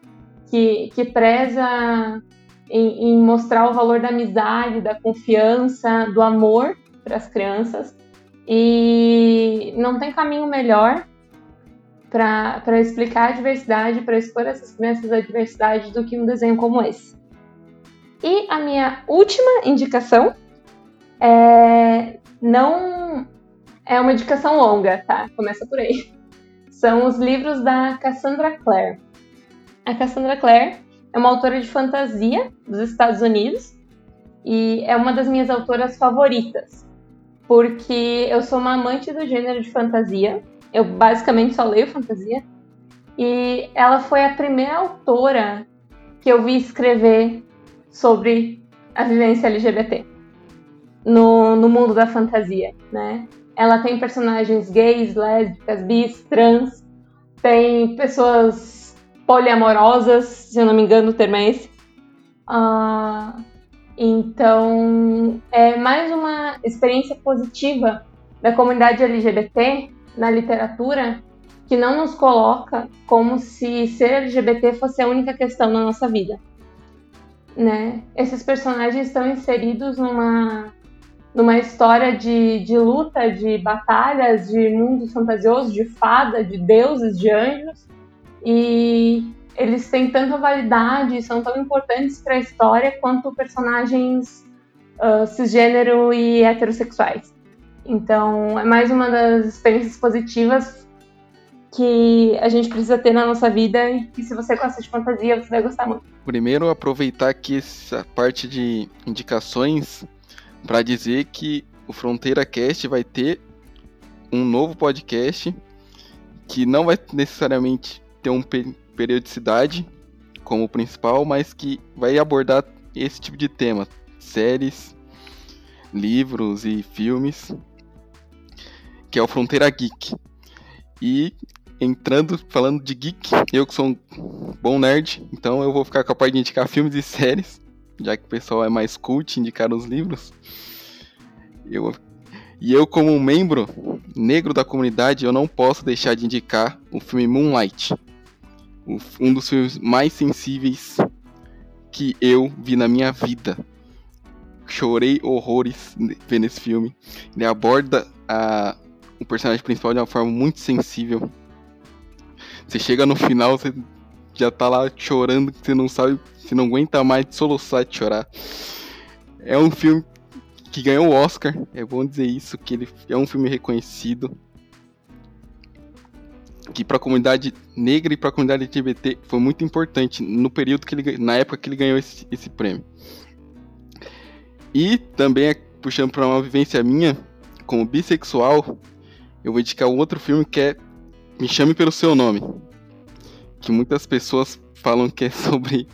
que, que preza em, em mostrar o valor da amizade, da confiança, do amor para as crianças. E não tem caminho melhor para explicar a diversidade, para expor essas crianças a diversidade do que um desenho como esse. E a minha última indicação é não é uma indicação longa, tá? Começa por aí. São os livros da Cassandra Clare. A Cassandra Clare é uma autora de fantasia dos Estados Unidos e é uma das minhas autoras favoritas, porque eu sou uma amante do gênero de fantasia eu basicamente só leio fantasia. E ela foi a primeira autora que eu vi escrever sobre a vivência LGBT no, no mundo da fantasia, né? Ela tem personagens gays, lésbicas, bis, trans, tem pessoas poliamorosas, se eu não me engano o termo é esse. Uh, então, é mais uma experiência positiva da comunidade LGBT na literatura que não nos coloca como se ser LGBT fosse a única questão na nossa vida. Né? Esses personagens estão inseridos numa, numa história de, de luta, de batalhas, de mundos fantasiosos, de fada, de deuses, de anjos, e eles têm tanta validade, são tão importantes para a história quanto personagens uh, cisgênero e heterossexuais. Então, é mais uma das experiências positivas que a gente precisa ter na nossa vida e que se você gosta de fantasia, você vai gostar muito. Primeiro, aproveitar aqui essa parte de indicações para dizer que o Fronteira Cast vai ter um novo podcast que não vai necessariamente ter uma periodicidade como principal, mas que vai abordar esse tipo de tema, séries, livros e filmes que é o Fronteira Geek. E entrando, falando de geek, eu que sou um bom nerd, então eu vou ficar capaz de indicar filmes e séries, já que o pessoal é mais cult, indicar os livros. Eu, e eu, como um membro negro da comunidade, eu não posso deixar de indicar o filme Moonlight. Um dos filmes mais sensíveis que eu vi na minha vida. Chorei horrores vendo esse filme. Ele aborda a o personagem principal de uma forma muito sensível. Você chega no final, você já tá lá chorando, você não sabe, você não aguenta mais de soluçar de chorar. É um filme que ganhou o Oscar, é bom dizer isso, que ele é um filme reconhecido. Que para a comunidade negra e para a comunidade LGBT foi muito importante no período que ele, na época que ele ganhou esse, esse prêmio. E também puxando para uma vivência minha como bissexual, eu vou indicar um outro filme que é Me Chame Pelo Seu Nome. Que muitas pessoas falam que é sobre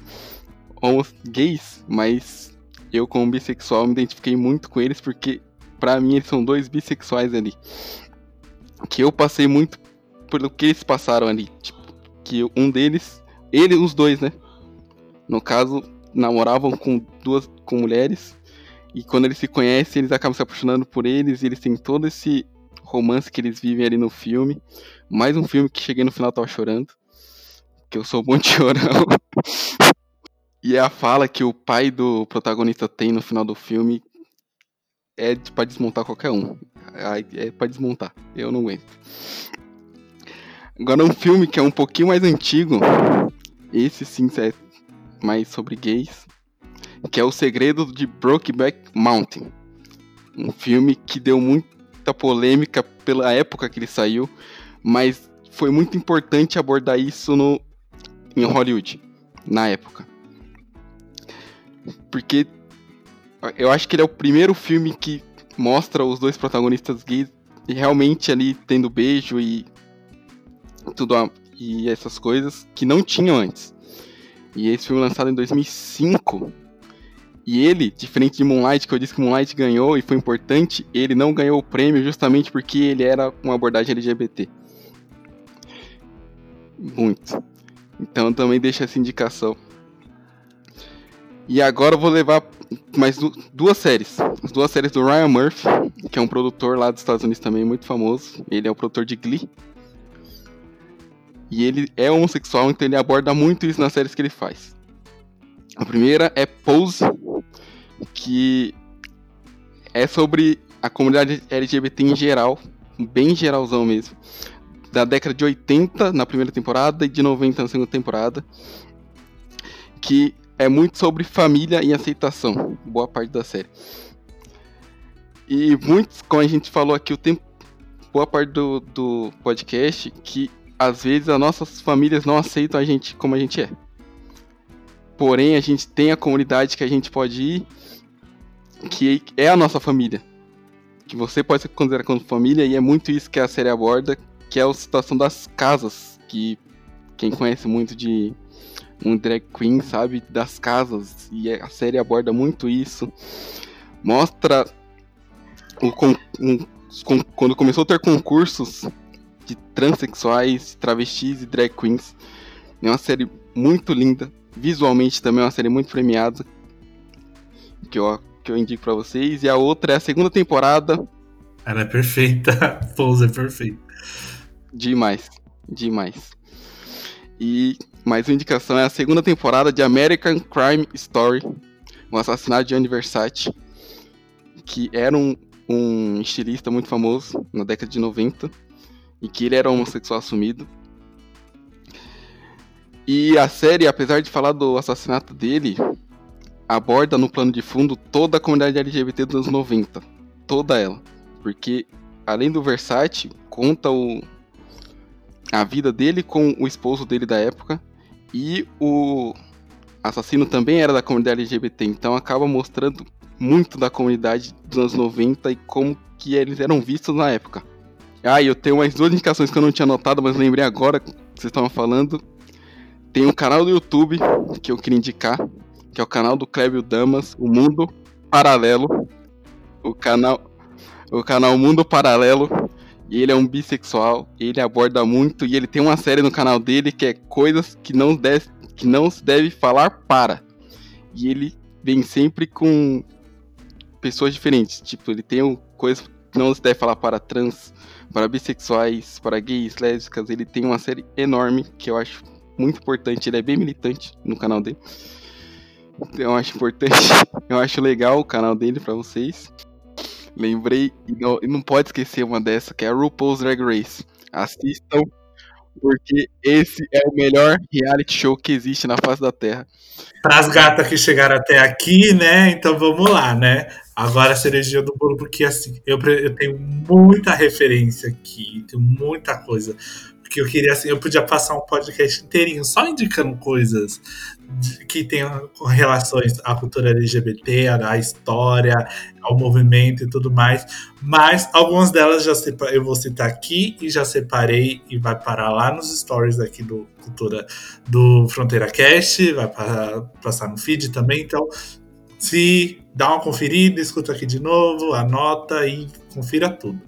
homos gays, mas eu, como bissexual, me identifiquei muito com eles porque, para mim, eles são dois bissexuais ali. Que eu passei muito pelo que eles passaram ali. Tipo, que um deles, ele, os dois, né? No caso, namoravam com duas com mulheres. E quando eles se conhecem, eles acabam se apaixonando por eles. E eles têm todo esse romance que eles vivem ali no filme. Mais um filme que cheguei no final tava chorando. Que eu sou de chorão. e é a fala que o pai do protagonista tem no final do filme é pra desmontar qualquer um. É pra desmontar. Eu não aguento. Agora um filme que é um pouquinho mais antigo. Esse sim é mais sobre gays. Que é O Segredo de Brokeback Mountain. Um filme que deu muita polêmica pela época que ele saiu. Mas foi muito importante abordar isso no, em Hollywood. Na época. Porque eu acho que ele é o primeiro filme que mostra os dois protagonistas gays realmente ali tendo beijo e tudo a, e essas coisas que não tinham antes. E esse filme lançado em 2005. E ele, diferente de Moonlight, que eu disse que Moonlight ganhou e foi importante, ele não ganhou o prêmio justamente porque ele era uma abordagem LGBT. Muito. Então também deixa essa indicação. E agora eu vou levar mais duas séries. As duas séries do Ryan Murphy, que é um produtor lá dos Estados Unidos também muito famoso. Ele é o produtor de Glee. E ele é homossexual, então ele aborda muito isso nas séries que ele faz. A primeira é Pose, que é sobre a comunidade LGBT em geral, bem geralzão mesmo. Da década de 80 na primeira temporada e de 90 na segunda temporada. Que é muito sobre família e aceitação, boa parte da série. E muitos, como a gente falou aqui o tempo, boa parte do, do podcast, que às vezes as nossas famílias não aceitam a gente como a gente é. Porém, a gente tem a comunidade que a gente pode ir, que é a nossa família. Que você pode se considerar como família, e é muito isso que a série aborda, que é a situação das casas, que quem conhece muito de um drag queen, sabe, das casas. E a série aborda muito isso. Mostra o, um, quando começou a ter concursos de transexuais, travestis e drag queens. É uma série muito linda. Visualmente também é uma série muito premiada. Que eu, que eu indico para vocês. E a outra é a segunda temporada. Ela é perfeita. Pose é perfeita. Demais. Demais. E mais uma indicação é a segunda temporada de American Crime Story, o assassinato de Andy Versace, que era um, um estilista muito famoso na década de 90 e que ele era homossexual assumido. E a série, apesar de falar do assassinato dele, aborda no plano de fundo toda a comunidade LGBT dos anos 90. Toda ela. Porque, além do Versace, conta o, a vida dele com o esposo dele da época e o assassino também era da comunidade LGBT, então acaba mostrando muito da comunidade dos anos 90 e como que eles eram vistos na época. Ah, e eu tenho mais duas indicações que eu não tinha notado, mas lembrei agora que vocês estavam falando. Tem um canal do YouTube que eu queria indicar, que é o canal do Clébio Damas, o Mundo Paralelo. O canal o canal Mundo Paralelo ele é um bissexual, ele aborda muito e ele tem uma série no canal dele que é coisas que não, deve, que não se deve falar para. E ele vem sempre com pessoas diferentes. Tipo, ele tem coisas que não se deve falar para trans, para bissexuais, para gays, lésbicas. Ele tem uma série enorme que eu acho muito importante. Ele é bem militante no canal dele. Então eu acho importante, eu acho legal o canal dele para vocês. Lembrei, e não, não pode esquecer uma dessa, que é a RuPaul's Drag Race. Assistam, porque esse é o melhor reality show que existe na face da Terra. Para as gatas que chegaram até aqui, né? Então vamos lá, né? Agora a cerejinha do bolo, porque assim, eu, eu tenho muita referência aqui, tenho muita coisa. Porque eu queria, assim, eu podia passar um podcast inteirinho só indicando coisas que tenham relações à cultura LGBT, à história, ao movimento e tudo mais. Mas algumas delas já eu vou citar aqui e já separei e vai parar lá nos stories aqui do Cultura do Fronteira Cast, vai passar no feed também. Então, se dá uma conferida, escuta aqui de novo, anota e confira tudo.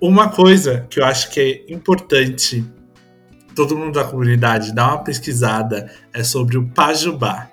Uma coisa que eu acho que é importante todo mundo da comunidade dar uma pesquisada é sobre o Pajubá.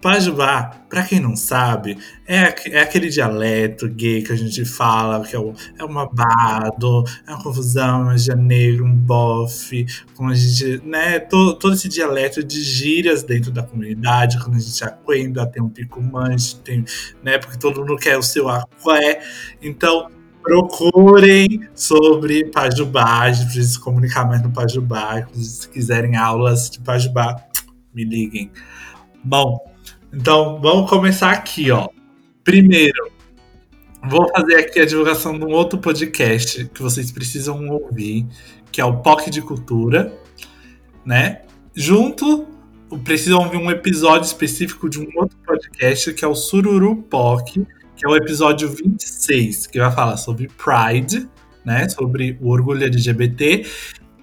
Pajubá, para quem não sabe, é, é aquele dialeto gay que a gente fala, que é, o, é um babado, é uma confusão, uma magia negra, um bofe, como a gente, né, todo, todo esse dialeto de gírias dentro da comunidade, quando a gente aquenda, tem um pico manche, tem, né, porque todo mundo quer o seu aqué, então procurem sobre Pajubá, a se comunicar mais no Pajubá, se quiserem aulas de Pajubá, me liguem. Bom, então, vamos começar aqui, ó. Primeiro, vou fazer aqui a divulgação de um outro podcast que vocês precisam ouvir, que é o POC de Cultura, né? Junto, precisam ouvir um episódio específico de um outro podcast, que é o Sururu POC, que é o episódio 26, que vai falar sobre Pride, né? Sobre o orgulho LGBT.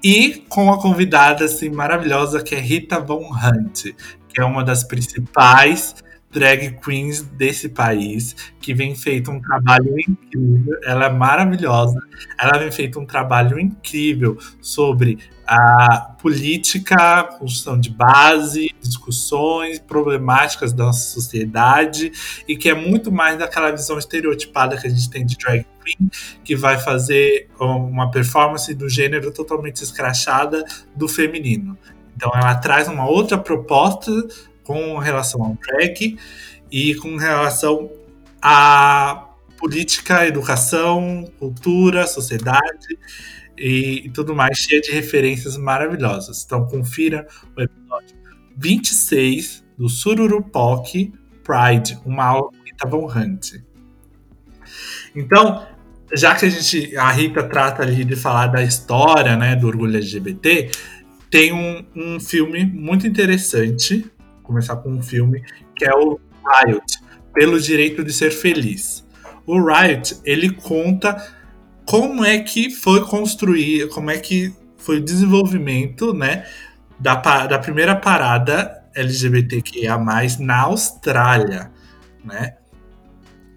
E com a convidada assim, maravilhosa que é Rita Von Hunt, que é uma das principais drag queens desse país, que vem feito um trabalho incrível. Ela é maravilhosa. Ela vem feito um trabalho incrível sobre a política, construção de base, discussões, problemáticas da nossa sociedade e que é muito mais daquela visão estereotipada que a gente tem de drag queen, que vai fazer uma performance do gênero totalmente escrachada do feminino. Então ela traz uma outra proposta com relação ao drag e com relação à política, educação, cultura, sociedade e, e tudo mais, cheia de referências maravilhosas. Então confira o episódio 26 do Sururupoc Pride, uma aula com Rita Von Hunt. Então, já que a gente, a Rita trata ali de falar da história, né, do orgulho LGBT, tem um, um filme muito interessante. Vou começar com um filme que é o Riot, pelo direito de ser feliz. O Riot ele conta como é que foi construir, como é que foi o desenvolvimento, né, da, da primeira parada LGBTQIA+ na Austrália, né?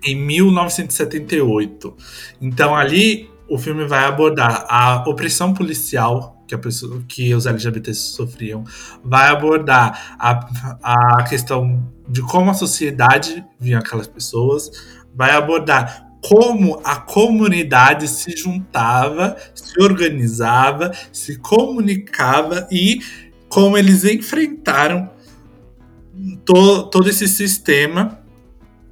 Em 1978. Então ali o filme vai abordar a opressão policial que, pessoa, que os LGBTs sofriam, vai abordar a, a questão de como a sociedade via aquelas pessoas, vai abordar como a comunidade se juntava, se organizava, se comunicava e como eles enfrentaram to, todo esse sistema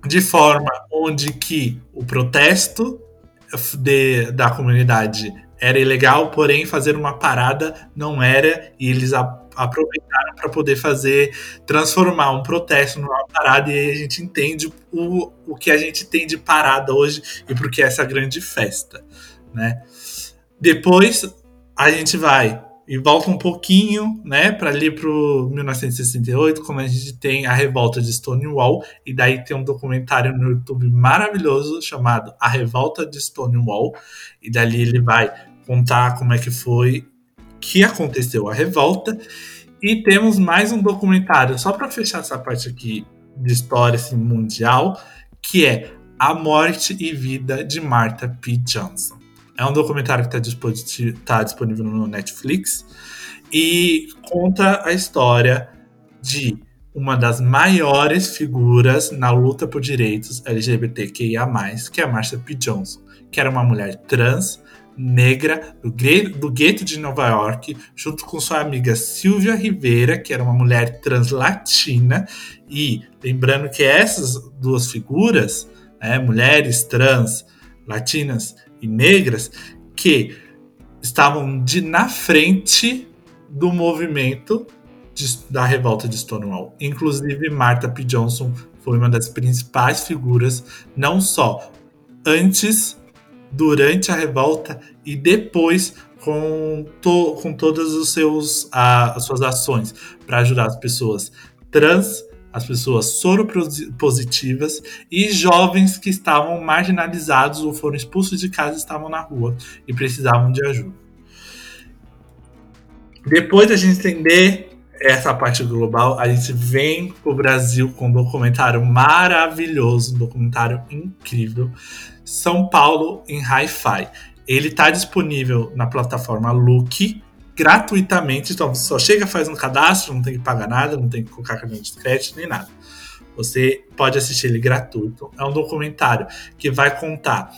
de forma onde que o protesto de, da comunidade era ilegal, porém fazer uma parada não era, e eles aproveitaram para poder fazer, transformar um protesto numa parada, e aí a gente entende o, o que a gente tem de parada hoje e porque é essa grande festa, né? Depois a gente vai e volta um pouquinho, né, para ali pro 1968, como a gente tem a revolta de Stonewall, e daí tem um documentário no YouTube maravilhoso chamado A Revolta de Stonewall, e dali ele vai contar como é que foi que aconteceu a revolta. E temos mais um documentário, só para fechar essa parte aqui de história assim, mundial, que é A Morte e Vida de Martha P. Johnson. É um documentário que está disponível, tá disponível no Netflix e conta a história de uma das maiores figuras na luta por direitos LGBTQIA+, que é a Marsha P. Johnson, que era uma mulher trans, negra do, do gueto de Nova York, junto com sua amiga Silvia Rivera, que era uma mulher translatina. E lembrando que essas duas figuras, né, mulheres trans, latinas e negras, que estavam de, na frente do movimento de, da revolta de Stonewall. Inclusive, Martha P. Johnson foi uma das principais figuras, não só antes durante a revolta e depois com, to, com todas os seus, a, as suas ações para ajudar as pessoas trans, as pessoas soropositivas e jovens que estavam marginalizados ou foram expulsos de casa estavam na rua e precisavam de ajuda. Depois da gente entender essa parte global, a gente vem para o Brasil com um documentário maravilhoso, um documentário incrível são Paulo em Hi-Fi. Ele está disponível na plataforma Look gratuitamente, então só chega, faz um cadastro, não tem que pagar nada, não tem que colocar cartão de crédito nem nada. Você pode assistir ele gratuito. É um documentário que vai contar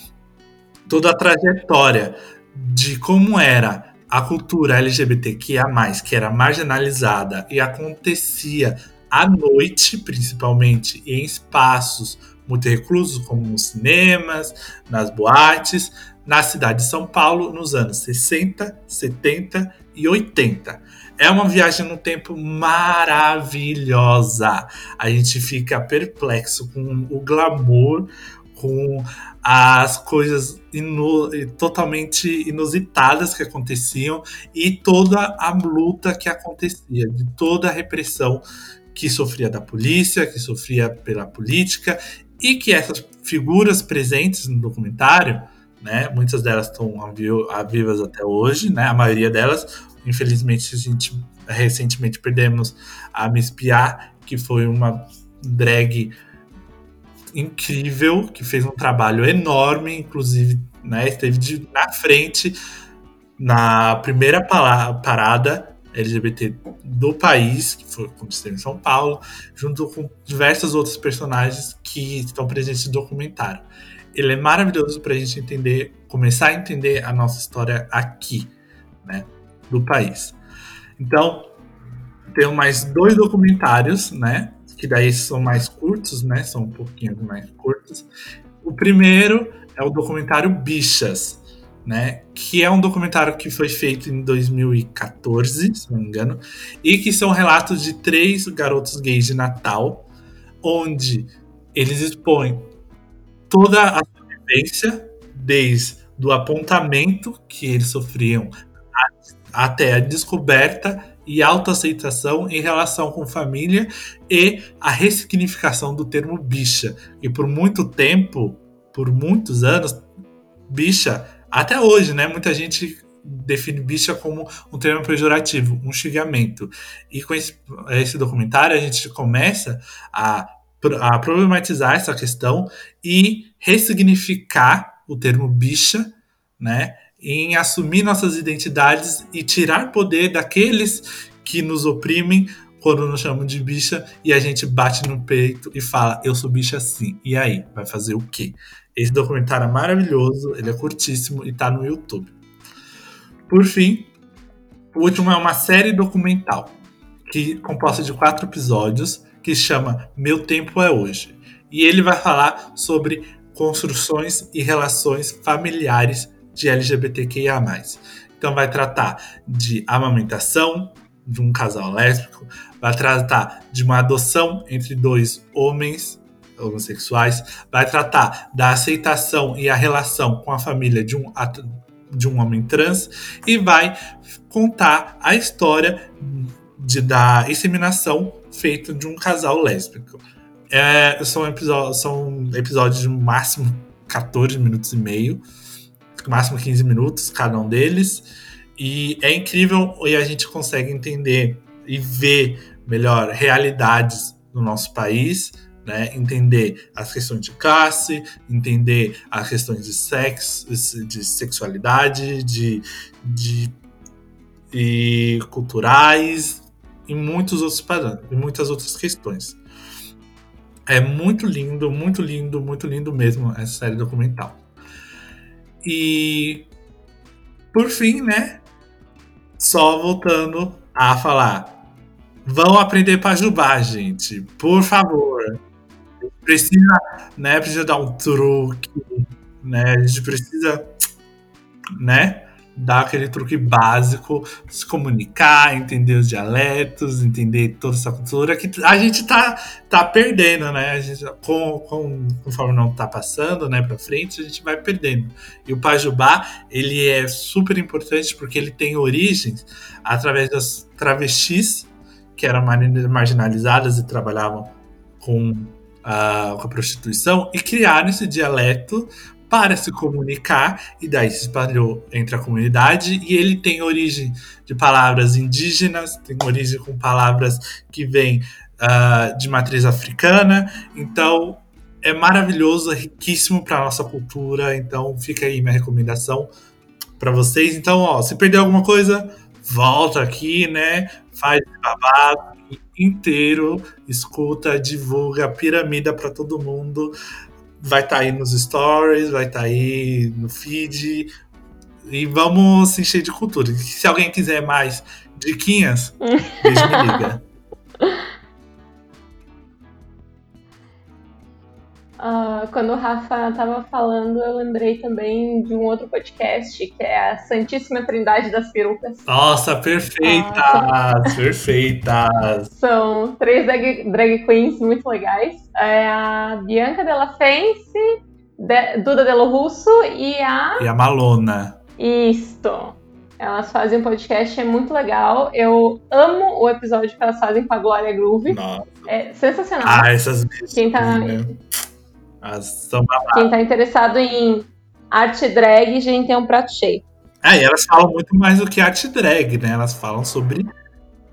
toda a trajetória de como era a cultura LGBTQIA+, que era marginalizada e acontecia à noite, principalmente, em espaços muito reclusos, como nos cinemas, nas boates, na cidade de São Paulo, nos anos 60, 70 e 80. É uma viagem no tempo maravilhosa. A gente fica perplexo com o glamour, com as coisas inu totalmente inusitadas que aconteciam e toda a luta que acontecia, de toda a repressão que sofria da polícia, que sofria pela política e que essas figuras presentes no documentário, né, muitas delas estão vivas até hoje, né, a maioria delas, infelizmente a gente recentemente perdemos a Miss Pia, que foi uma drag incrível, que fez um trabalho enorme, inclusive, né, esteve de, na frente na primeira parada LGBT do país, que foi aconteceu em São Paulo, junto com diversos outros personagens que estão presentes no documentário. Ele é maravilhoso para a gente entender, começar a entender a nossa história aqui, né, do país. Então, tenho mais dois documentários, né, que daí são mais curtos, né? São um pouquinho mais curtos. O primeiro é o documentário Bichas, né? Que é um documentário que foi feito em 2014, se não me engano, e que são relatos de três garotos gays de Natal, onde eles expõem toda a vivência, desde do apontamento que eles sofriam até a descoberta e autoaceitação em relação com família e a ressignificação do termo bicha. E por muito tempo, por muitos anos, bicha, até hoje, né? Muita gente define bicha como um termo pejorativo, um xingamento. E com esse, esse documentário a gente começa a, a problematizar essa questão e ressignificar o termo bicha, né? em assumir nossas identidades e tirar poder daqueles que nos oprimem quando nos chamam de bicha e a gente bate no peito e fala, eu sou bicha sim. E aí, vai fazer o quê? Esse documentário é maravilhoso, ele é curtíssimo e tá no YouTube. Por fim, o último é uma série documental que composta de quatro episódios que chama Meu Tempo é Hoje. E ele vai falar sobre construções e relações familiares de LGBTQIA+. Então vai tratar de amamentação de um casal lésbico, vai tratar de uma adoção entre dois homens homossexuais, vai tratar da aceitação e a relação com a família de um, de um homem trans e vai contar a história de, da inseminação feita de um casal lésbico. É, são, são episódios de máximo 14 minutos e meio máximo 15 minutos cada um deles. E é incrível e a gente consegue entender e ver melhor realidades no nosso país, né? Entender as questões de classe, entender as questões de sexo, de sexualidade, de, de e culturais e muitos outros parâmetros, e muitas outras questões. É muito lindo, muito lindo, muito lindo mesmo essa série documental. E por fim, né? Só voltando a falar. Vão aprender Pajubá, gente. Por favor. Precisa, né? Precisa dar um truque, né? A gente precisa, né? dar aquele truque básico, se comunicar, entender os dialetos, entender toda essa cultura que a gente tá, tá perdendo, né? A gente, com, com, conforme não tá passando, né, para frente, a gente vai perdendo. E o Pajubá, ele é super importante porque ele tem origens através das travestis que eram marginalizadas e trabalhavam com com a prostituição e criaram esse dialeto para se comunicar e daí se espalhou entre a comunidade e ele tem origem de palavras indígenas, tem origem com palavras que vêm uh, de matriz africana, então é maravilhoso, é riquíssimo para nossa cultura, então fica aí minha recomendação para vocês. Então, ó, se perdeu alguma coisa, volta aqui, né? Faz babado inteiro, escuta, divulga, piramida para todo mundo. Vai estar tá aí nos stories, vai estar tá aí no feed. E vamos se encher de cultura. Se alguém quiser mais diquinhas, beijo me liga. Uh, quando o Rafa estava falando, eu lembrei também de um outro podcast, que é a Santíssima Trindade das Perucas. Nossa, perfeitas! Ah. Perfeitas! São três drag, drag, queens muito legais. É a Bianca Della Fence, de, Duda Delo Russo e a... E a Malona. Isto! Elas fazem um podcast, é muito legal. Eu amo o episódio que elas fazem com a Glória Groove. Nossa. É sensacional. Ah, essas Quem tá... Né? São Quem tá interessado em arte drag, a gente tem um prato cheio. É, e elas falam muito mais do que arte drag, né? Elas falam sobre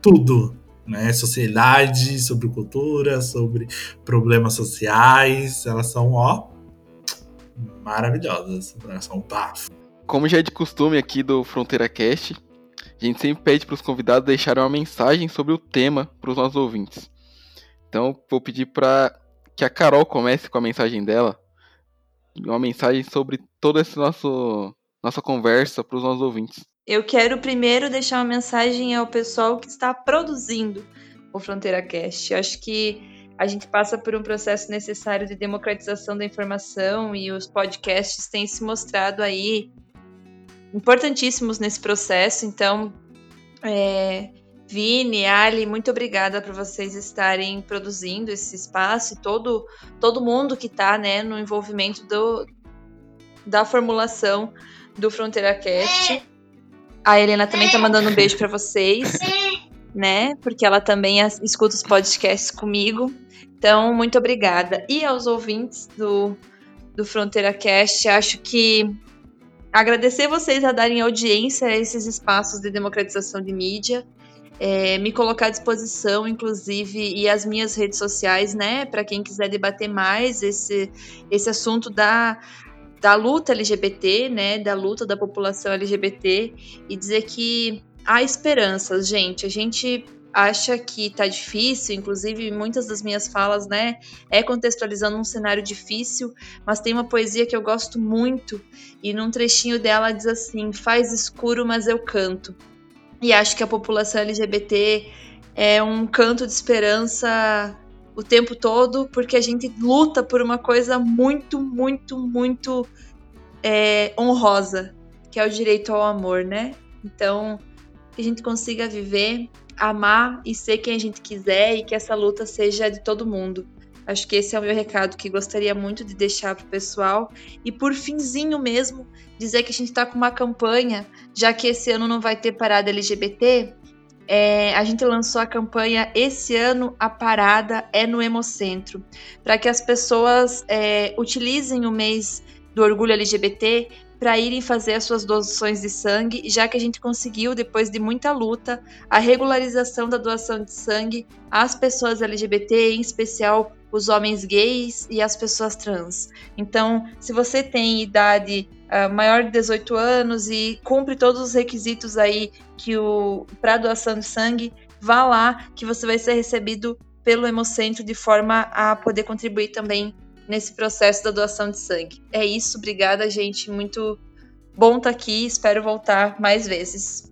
tudo, né? Sociedade, sobre cultura, sobre problemas sociais. Elas são, ó, maravilhosas. Elas são bafo. Como já é de costume aqui do Fronteira Cast, a gente sempre pede para os convidados deixarem uma mensagem sobre o tema para os nossos ouvintes. Então, vou pedir para que a Carol comece com a mensagem dela. Uma mensagem sobre toda essa nosso, nossa conversa para os nossos ouvintes. Eu quero primeiro deixar uma mensagem ao pessoal que está produzindo o Fronteira Cast. Eu acho que a gente passa por um processo necessário de democratização da informação e os podcasts têm se mostrado aí importantíssimos nesse processo. Então, é, Vini, Ali, muito obrigada por vocês estarem produzindo esse espaço e todo, todo mundo que está né, no envolvimento do, da formulação do Fronteira Cast. A Helena também está mandando um beijo para vocês, né? Porque ela também escuta os podcasts comigo. Então, muito obrigada. E aos ouvintes do, do Fronteira Cast, acho que agradecer vocês a darem audiência a esses espaços de democratização de mídia é, me colocar à disposição, inclusive, e as minhas redes sociais, né, para quem quiser debater mais esse, esse assunto da, da luta LGBT, né, da luta da população LGBT, e dizer que há esperanças, gente. A gente acha que tá difícil, inclusive muitas das minhas falas, né, é contextualizando um cenário difícil, mas tem uma poesia que eu gosto muito e num trechinho dela diz assim: "Faz escuro, mas eu canto". E acho que a população LGBT é um canto de esperança o tempo todo, porque a gente luta por uma coisa muito, muito, muito é, honrosa, que é o direito ao amor, né? Então, que a gente consiga viver, amar e ser quem a gente quiser e que essa luta seja de todo mundo. Acho que esse é o meu recado que gostaria muito de deixar para o pessoal. E por finzinho mesmo, dizer que a gente está com uma campanha, já que esse ano não vai ter parada LGBT. É, a gente lançou a campanha Esse ano a parada é no Hemocentro, para que as pessoas é, utilizem o mês do orgulho LGBT para irem fazer as suas doações de sangue, já que a gente conseguiu, depois de muita luta, a regularização da doação de sangue às pessoas LGBT, em especial os homens gays e as pessoas trans. Então, se você tem idade uh, maior de 18 anos e cumpre todos os requisitos aí que o para doação de sangue, vá lá que você vai ser recebido pelo Hemocentro de forma a poder contribuir também nesse processo da doação de sangue. É isso, obrigada, gente. Muito bom estar tá aqui. Espero voltar mais vezes.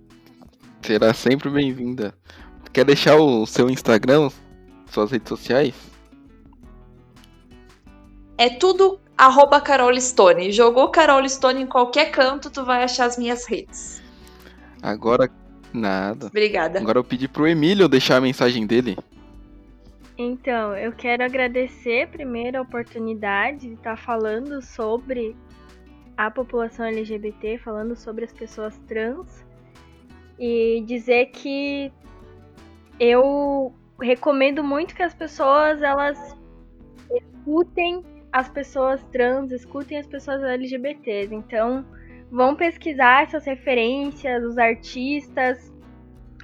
Será sempre bem-vinda. Quer deixar o seu Instagram, suas redes sociais? É tudo arroba Carol Stone. Jogou Carol Stone em qualquer canto, tu vai achar as minhas redes. Agora, nada. Obrigada. Agora eu pedi pro Emílio deixar a mensagem dele. Então, eu quero agradecer primeiro a oportunidade de estar falando sobre a população LGBT, falando sobre as pessoas trans e dizer que eu recomendo muito que as pessoas elas escutem as pessoas trans, escutem as pessoas LGBTs. Então, vão pesquisar essas referências, os artistas,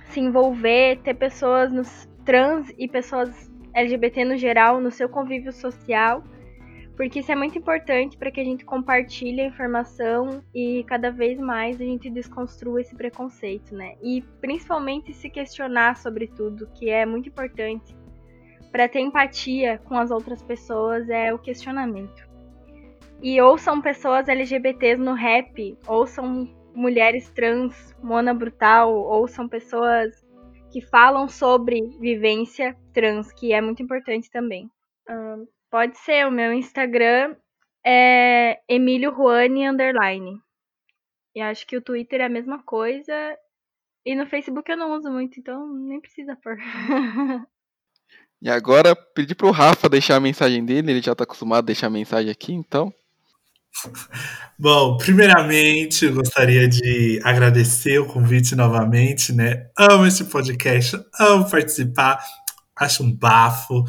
se envolver, ter pessoas nos trans e pessoas LGBT no geral no seu convívio social, porque isso é muito importante para que a gente compartilhe a informação e cada vez mais a gente desconstrua esse preconceito, né? E principalmente se questionar sobre tudo, que é muito importante para ter empatia com as outras pessoas é o questionamento. E ou são pessoas LGBTs no rap, ou são mulheres trans, mona brutal, ou são pessoas que falam sobre vivência trans, que é muito importante também. Pode ser, o meu Instagram é Emílio Juani underline. E acho que o Twitter é a mesma coisa. E no Facebook eu não uso muito, então nem precisa pôr. e agora pedir pro Rafa deixar a mensagem dele, ele já tá acostumado a deixar a mensagem aqui, então. Bom, primeiramente gostaria de agradecer o convite novamente, né? Amo esse podcast, amo participar, acho um bafo,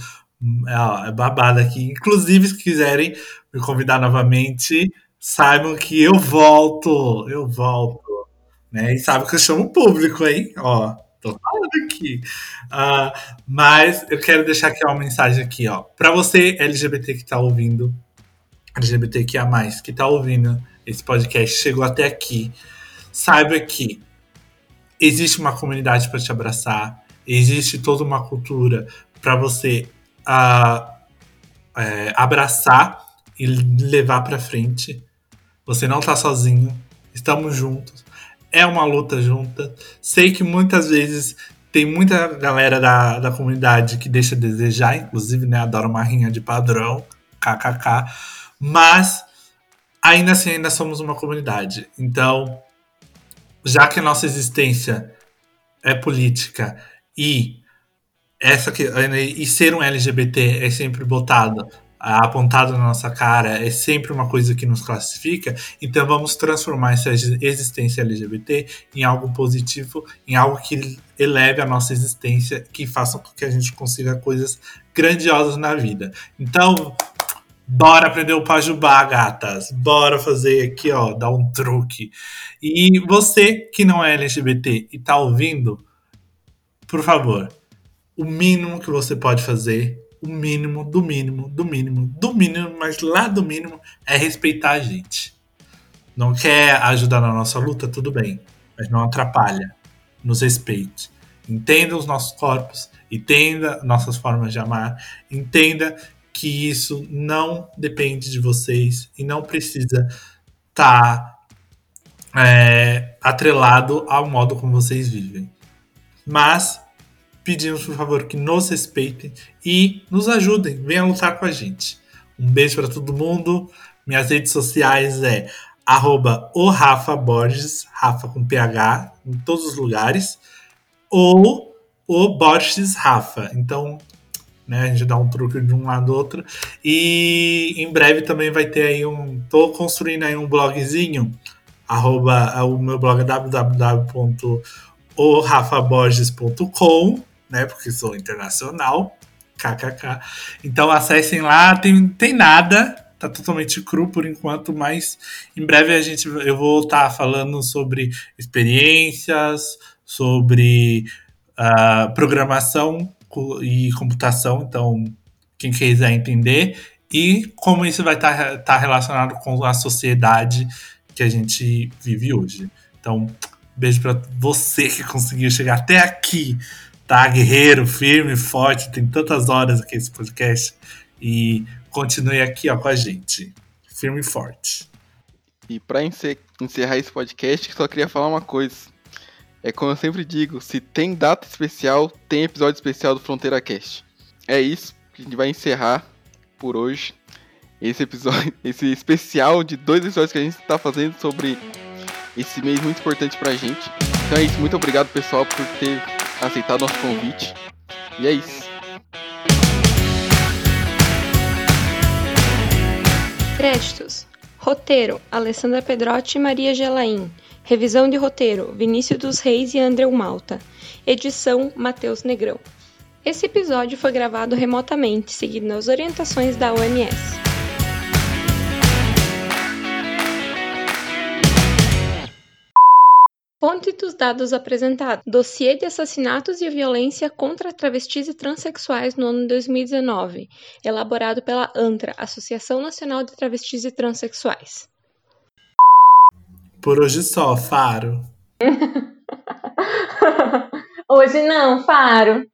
é, é babado aqui. Inclusive, se quiserem me convidar novamente, saibam que eu volto. Eu volto. Né? E sabe que eu chamo o público, hein? Ó, tô falando aqui. Uh, mas eu quero deixar aqui uma mensagem aqui, ó. Pra você, LGBT que tá ouvindo, LGBTQIA+, que tá ouvindo esse podcast, chegou até aqui, saiba que existe uma comunidade para te abraçar, existe toda uma cultura para você a é, abraçar e levar para frente. Você não tá sozinho, estamos juntos. É uma luta junta. Sei que muitas vezes tem muita galera da, da comunidade que deixa a desejar, inclusive, né? Adora uma rinha de padrão, kkk. Mas ainda assim, ainda somos uma comunidade. Então, já que a nossa existência é política e essa que, e ser um LGBT é sempre botado, apontado na nossa cara, é sempre uma coisa que nos classifica, então vamos transformar essa existência LGBT em algo positivo, em algo que eleve a nossa existência, que faça com que a gente consiga coisas grandiosas na vida. Então, Bora aprender o Pajubá, gatas. Bora fazer aqui, ó, dar um truque. E você que não é LGBT e tá ouvindo, por favor, o mínimo que você pode fazer, o mínimo, do mínimo, do mínimo, do mínimo, mas lá do mínimo, é respeitar a gente. Não quer ajudar na nossa luta? Tudo bem, mas não atrapalha. Nos respeite. Entenda os nossos corpos, entenda nossas formas de amar, entenda que isso não depende de vocês e não precisa estar tá, é, atrelado ao modo como vocês vivem. Mas pedimos, por favor, que nos respeitem e nos ajudem, venham lutar com a gente. Um beijo para todo mundo. Minhas redes sociais é arroba o Rafa Borges, Rafa com PH, em todos os lugares, ou o Borges Rafa. Então, né, a gente dá um truque de um lado do outro. E em breve também vai ter aí um. Tô construindo aí um blogzinho. Arroba, o meu blog é www.orafaborges.com né? Porque sou internacional. KKK. Então acessem lá, tem, tem nada, tá totalmente cru por enquanto, mas em breve a gente eu vou estar tá falando sobre experiências, sobre uh, programação e computação, então quem quiser entender e como isso vai estar tá, tá relacionado com a sociedade que a gente vive hoje. Então, beijo para você que conseguiu chegar até aqui tá guerreiro, firme, forte, tem tantas horas aqui esse podcast e continue aqui ó, com a gente, firme e forte. E para encerrar esse podcast, só queria falar uma coisa. É como eu sempre digo, se tem data especial, tem episódio especial do Fronteira Cast. É isso que a gente vai encerrar por hoje. Esse episódio, esse especial de dois episódios que a gente está fazendo sobre esse mês muito importante pra gente. Então é isso, muito obrigado pessoal por ter aceitado nosso convite. E é isso. Créditos. Roteiro: Alessandra Pedrotti e Maria Gelaim. Revisão de roteiro: Vinícius dos Reis e André Malta. Edição: Matheus Negrão. Esse episódio foi gravado remotamente, seguindo as orientações da OMS. Ponte os dados apresentados. Dossiê de assassinatos e violência contra travestis e transexuais no ano de 2019, elaborado pela ANTRA, Associação Nacional de Travestis e Transexuais. Por hoje só, Faro. hoje não, Faro.